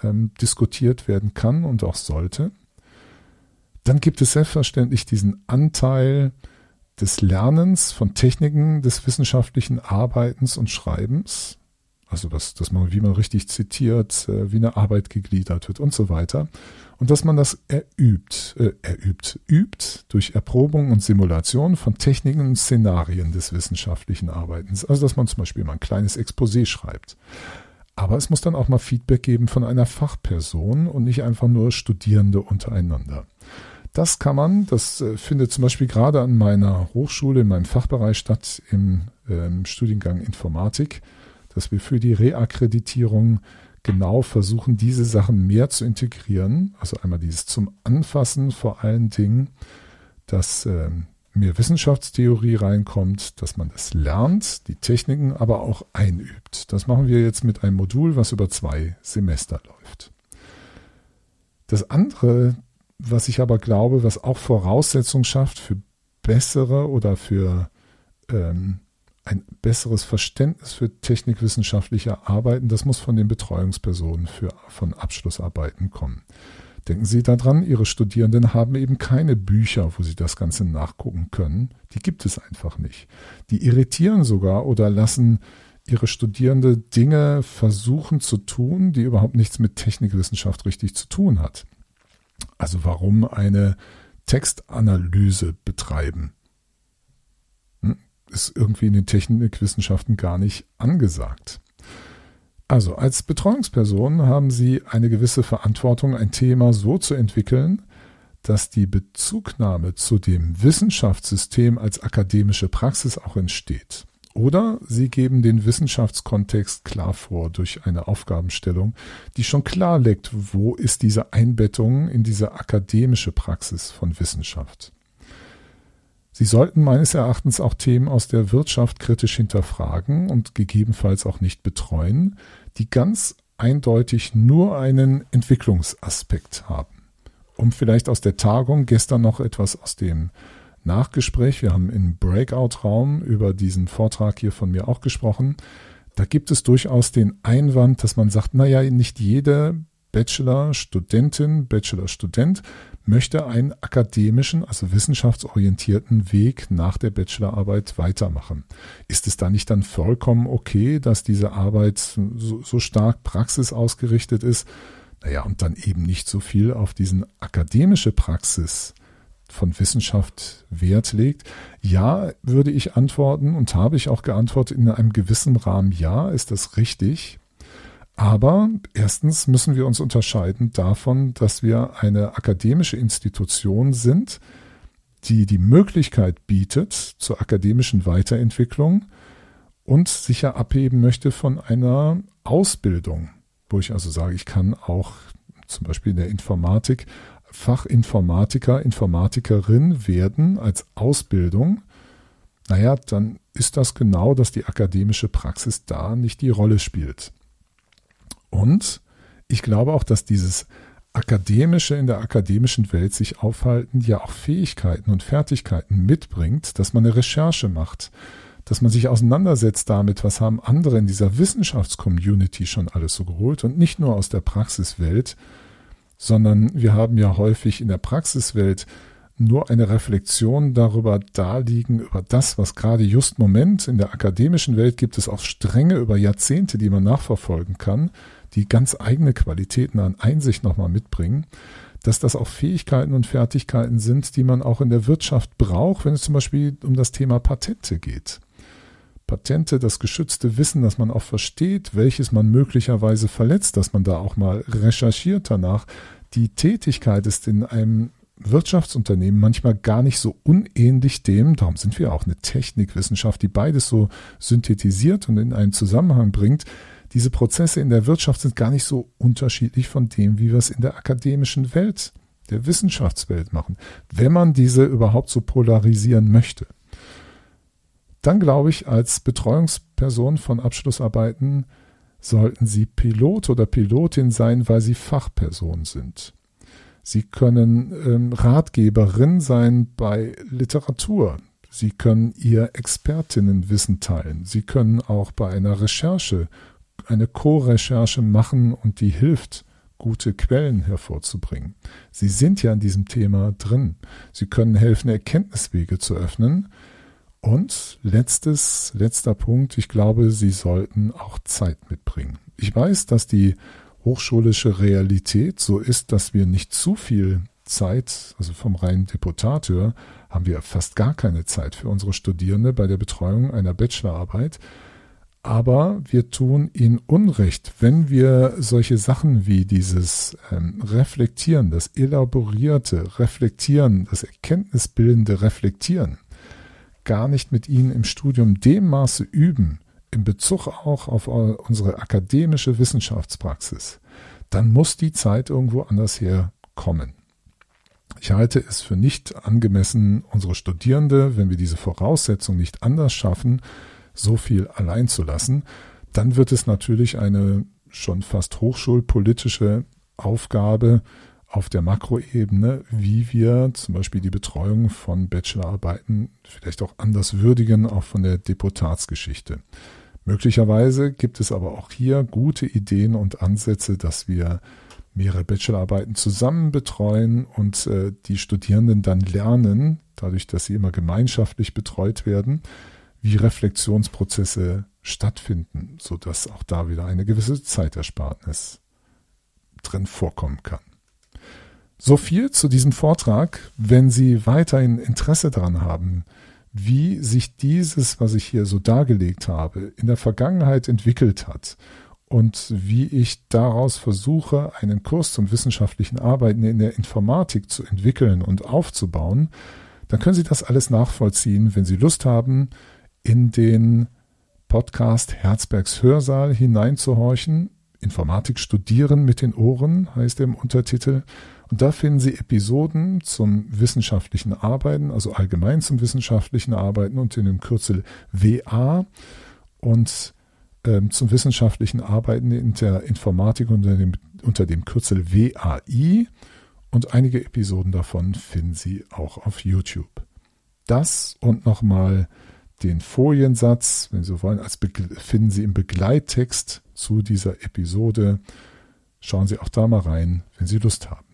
S1: ähm, diskutiert werden kann und auch sollte. Dann gibt es selbstverständlich diesen Anteil des Lernens von Techniken des wissenschaftlichen Arbeitens und Schreibens, also dass, dass man, wie man richtig zitiert, äh, wie eine Arbeit gegliedert wird und so weiter. Und dass man das erübt, äh, erübt, übt durch Erprobung und Simulation von Techniken und Szenarien des wissenschaftlichen Arbeitens. Also dass man zum Beispiel mal ein kleines Exposé schreibt. Aber es muss dann auch mal Feedback geben von einer Fachperson und nicht einfach nur Studierende untereinander. Das kann man, das äh, findet zum Beispiel gerade an meiner Hochschule in meinem Fachbereich statt im ähm, Studiengang Informatik dass wir für die Reakkreditierung genau versuchen, diese Sachen mehr zu integrieren. Also einmal dieses zum Anfassen vor allen Dingen, dass äh, mehr Wissenschaftstheorie reinkommt, dass man das lernt, die Techniken aber auch einübt. Das machen wir jetzt mit einem Modul, was über zwei Semester läuft. Das andere, was ich aber glaube, was auch Voraussetzung schafft für bessere oder für ähm, ein besseres Verständnis für technikwissenschaftliche Arbeiten, das muss von den Betreuungspersonen für, von Abschlussarbeiten kommen. Denken Sie daran, Ihre Studierenden haben eben keine Bücher, wo sie das Ganze nachgucken können. Die gibt es einfach nicht. Die irritieren sogar oder lassen ihre Studierende Dinge versuchen zu tun, die überhaupt nichts mit Technikwissenschaft richtig zu tun hat. Also warum eine Textanalyse betreiben? ist irgendwie in den Technikwissenschaften gar nicht angesagt. Also als Betreuungsperson haben Sie eine gewisse Verantwortung, ein Thema so zu entwickeln, dass die Bezugnahme zu dem Wissenschaftssystem als akademische Praxis auch entsteht. Oder Sie geben den Wissenschaftskontext klar vor durch eine Aufgabenstellung, die schon klar legt, wo ist diese Einbettung in diese akademische Praxis von Wissenschaft. Sie sollten meines Erachtens auch Themen aus der Wirtschaft kritisch hinterfragen und gegebenenfalls auch nicht betreuen, die ganz eindeutig nur einen Entwicklungsaspekt haben. Um vielleicht aus der Tagung gestern noch etwas aus dem Nachgespräch, wir haben im Breakout-Raum über diesen Vortrag hier von mir auch gesprochen, da gibt es durchaus den Einwand, dass man sagt, naja, nicht jede Bachelor-Studentin, Bachelor-Student möchte einen akademischen, also wissenschaftsorientierten Weg nach der Bachelorarbeit weitermachen. Ist es da nicht dann vollkommen okay, dass diese Arbeit so, so stark praxisausgerichtet ist? Naja, und dann eben nicht so viel auf diesen akademische Praxis von Wissenschaft Wert legt? Ja, würde ich antworten und habe ich auch geantwortet in einem gewissen Rahmen. Ja, ist das richtig. Aber erstens müssen wir uns unterscheiden davon, dass wir eine akademische Institution sind, die die Möglichkeit bietet zur akademischen Weiterentwicklung und sicher abheben möchte von einer Ausbildung, wo ich also sage, ich kann auch zum Beispiel in der Informatik Fachinformatiker, Informatikerin werden als Ausbildung, naja, dann ist das genau, dass die akademische Praxis da nicht die Rolle spielt. Und ich glaube auch, dass dieses akademische in der akademischen Welt sich aufhalten ja auch Fähigkeiten und Fertigkeiten mitbringt, dass man eine Recherche macht, dass man sich auseinandersetzt damit, was haben andere in dieser Wissenschaftscommunity schon alles so geholt und nicht nur aus der Praxiswelt, sondern wir haben ja häufig in der Praxiswelt nur eine Reflexion darüber darliegen, über das, was gerade just Moment in der akademischen Welt gibt es auch Stränge über Jahrzehnte, die man nachverfolgen kann, die ganz eigene Qualitäten an Einsicht nochmal mitbringen, dass das auch Fähigkeiten und Fertigkeiten sind, die man auch in der Wirtschaft braucht, wenn es zum Beispiel um das Thema Patente geht. Patente, das geschützte Wissen, dass man auch versteht, welches man möglicherweise verletzt, dass man da auch mal recherchiert danach. Die Tätigkeit ist in einem Wirtschaftsunternehmen manchmal gar nicht so unähnlich dem, darum sind wir auch eine Technikwissenschaft, die beides so synthetisiert und in einen Zusammenhang bringt. Diese Prozesse in der Wirtschaft sind gar nicht so unterschiedlich von dem, wie wir es in der akademischen Welt, der Wissenschaftswelt machen, wenn man diese überhaupt so polarisieren möchte dann glaube ich, als Betreuungsperson von Abschlussarbeiten sollten Sie Pilot oder Pilotin sein, weil Sie Fachperson sind. Sie können ähm, Ratgeberin sein bei Literatur. Sie können Ihr Expertinnenwissen teilen. Sie können auch bei einer Recherche eine Co-Recherche machen und die hilft, gute Quellen hervorzubringen. Sie sind ja in diesem Thema drin. Sie können helfen, Erkenntniswege zu öffnen. Und letztes, letzter Punkt, ich glaube, Sie sollten auch Zeit mitbringen. Ich weiß, dass die hochschulische Realität so ist, dass wir nicht zu viel Zeit, also vom reinen Deputateur, haben wir fast gar keine Zeit für unsere Studierende bei der Betreuung einer Bachelorarbeit. Aber wir tun ihnen Unrecht, wenn wir solche Sachen wie dieses ähm, Reflektieren, das elaborierte Reflektieren, das erkenntnisbildende Reflektieren, gar nicht mit ihnen im Studium dem Maße üben, in Bezug auch auf unsere akademische Wissenschaftspraxis, dann muss die Zeit irgendwo anders herkommen. Ich halte es für nicht angemessen, unsere Studierende, wenn wir diese Voraussetzung nicht anders schaffen, so viel allein zu lassen. Dann wird es natürlich eine schon fast hochschulpolitische Aufgabe, auf der Makroebene, wie wir zum Beispiel die Betreuung von Bachelorarbeiten vielleicht auch anders würdigen, auch von der Deputatsgeschichte. Möglicherweise gibt es aber auch hier gute Ideen und Ansätze, dass wir mehrere Bachelorarbeiten zusammen betreuen und äh, die Studierenden dann lernen, dadurch, dass sie immer gemeinschaftlich betreut werden, wie Reflexionsprozesse stattfinden, sodass auch da wieder eine gewisse Zeitersparnis drin vorkommen kann. So viel zu diesem Vortrag. Wenn Sie weiterhin Interesse daran haben, wie sich dieses, was ich hier so dargelegt habe, in der Vergangenheit entwickelt hat und wie ich daraus versuche, einen Kurs zum wissenschaftlichen Arbeiten in der Informatik zu entwickeln und aufzubauen, dann können Sie das alles nachvollziehen, wenn Sie Lust haben, in den Podcast Herzbergs Hörsaal hineinzuhorchen. Informatik studieren mit den Ohren heißt er im Untertitel. Und da finden Sie Episoden zum wissenschaftlichen Arbeiten, also allgemein zum wissenschaftlichen Arbeiten unter dem Kürzel WA und ähm, zum wissenschaftlichen Arbeiten in der Informatik unter dem, unter dem Kürzel WAI. Und einige Episoden davon finden Sie auch auf YouTube. Das und nochmal den Foliensatz, wenn Sie so wollen, als finden Sie im Begleittext zu dieser Episode. Schauen Sie auch da mal rein, wenn Sie Lust haben.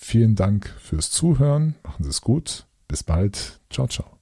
S1: Vielen Dank fürs Zuhören. Machen Sie es gut. Bis bald. Ciao, ciao.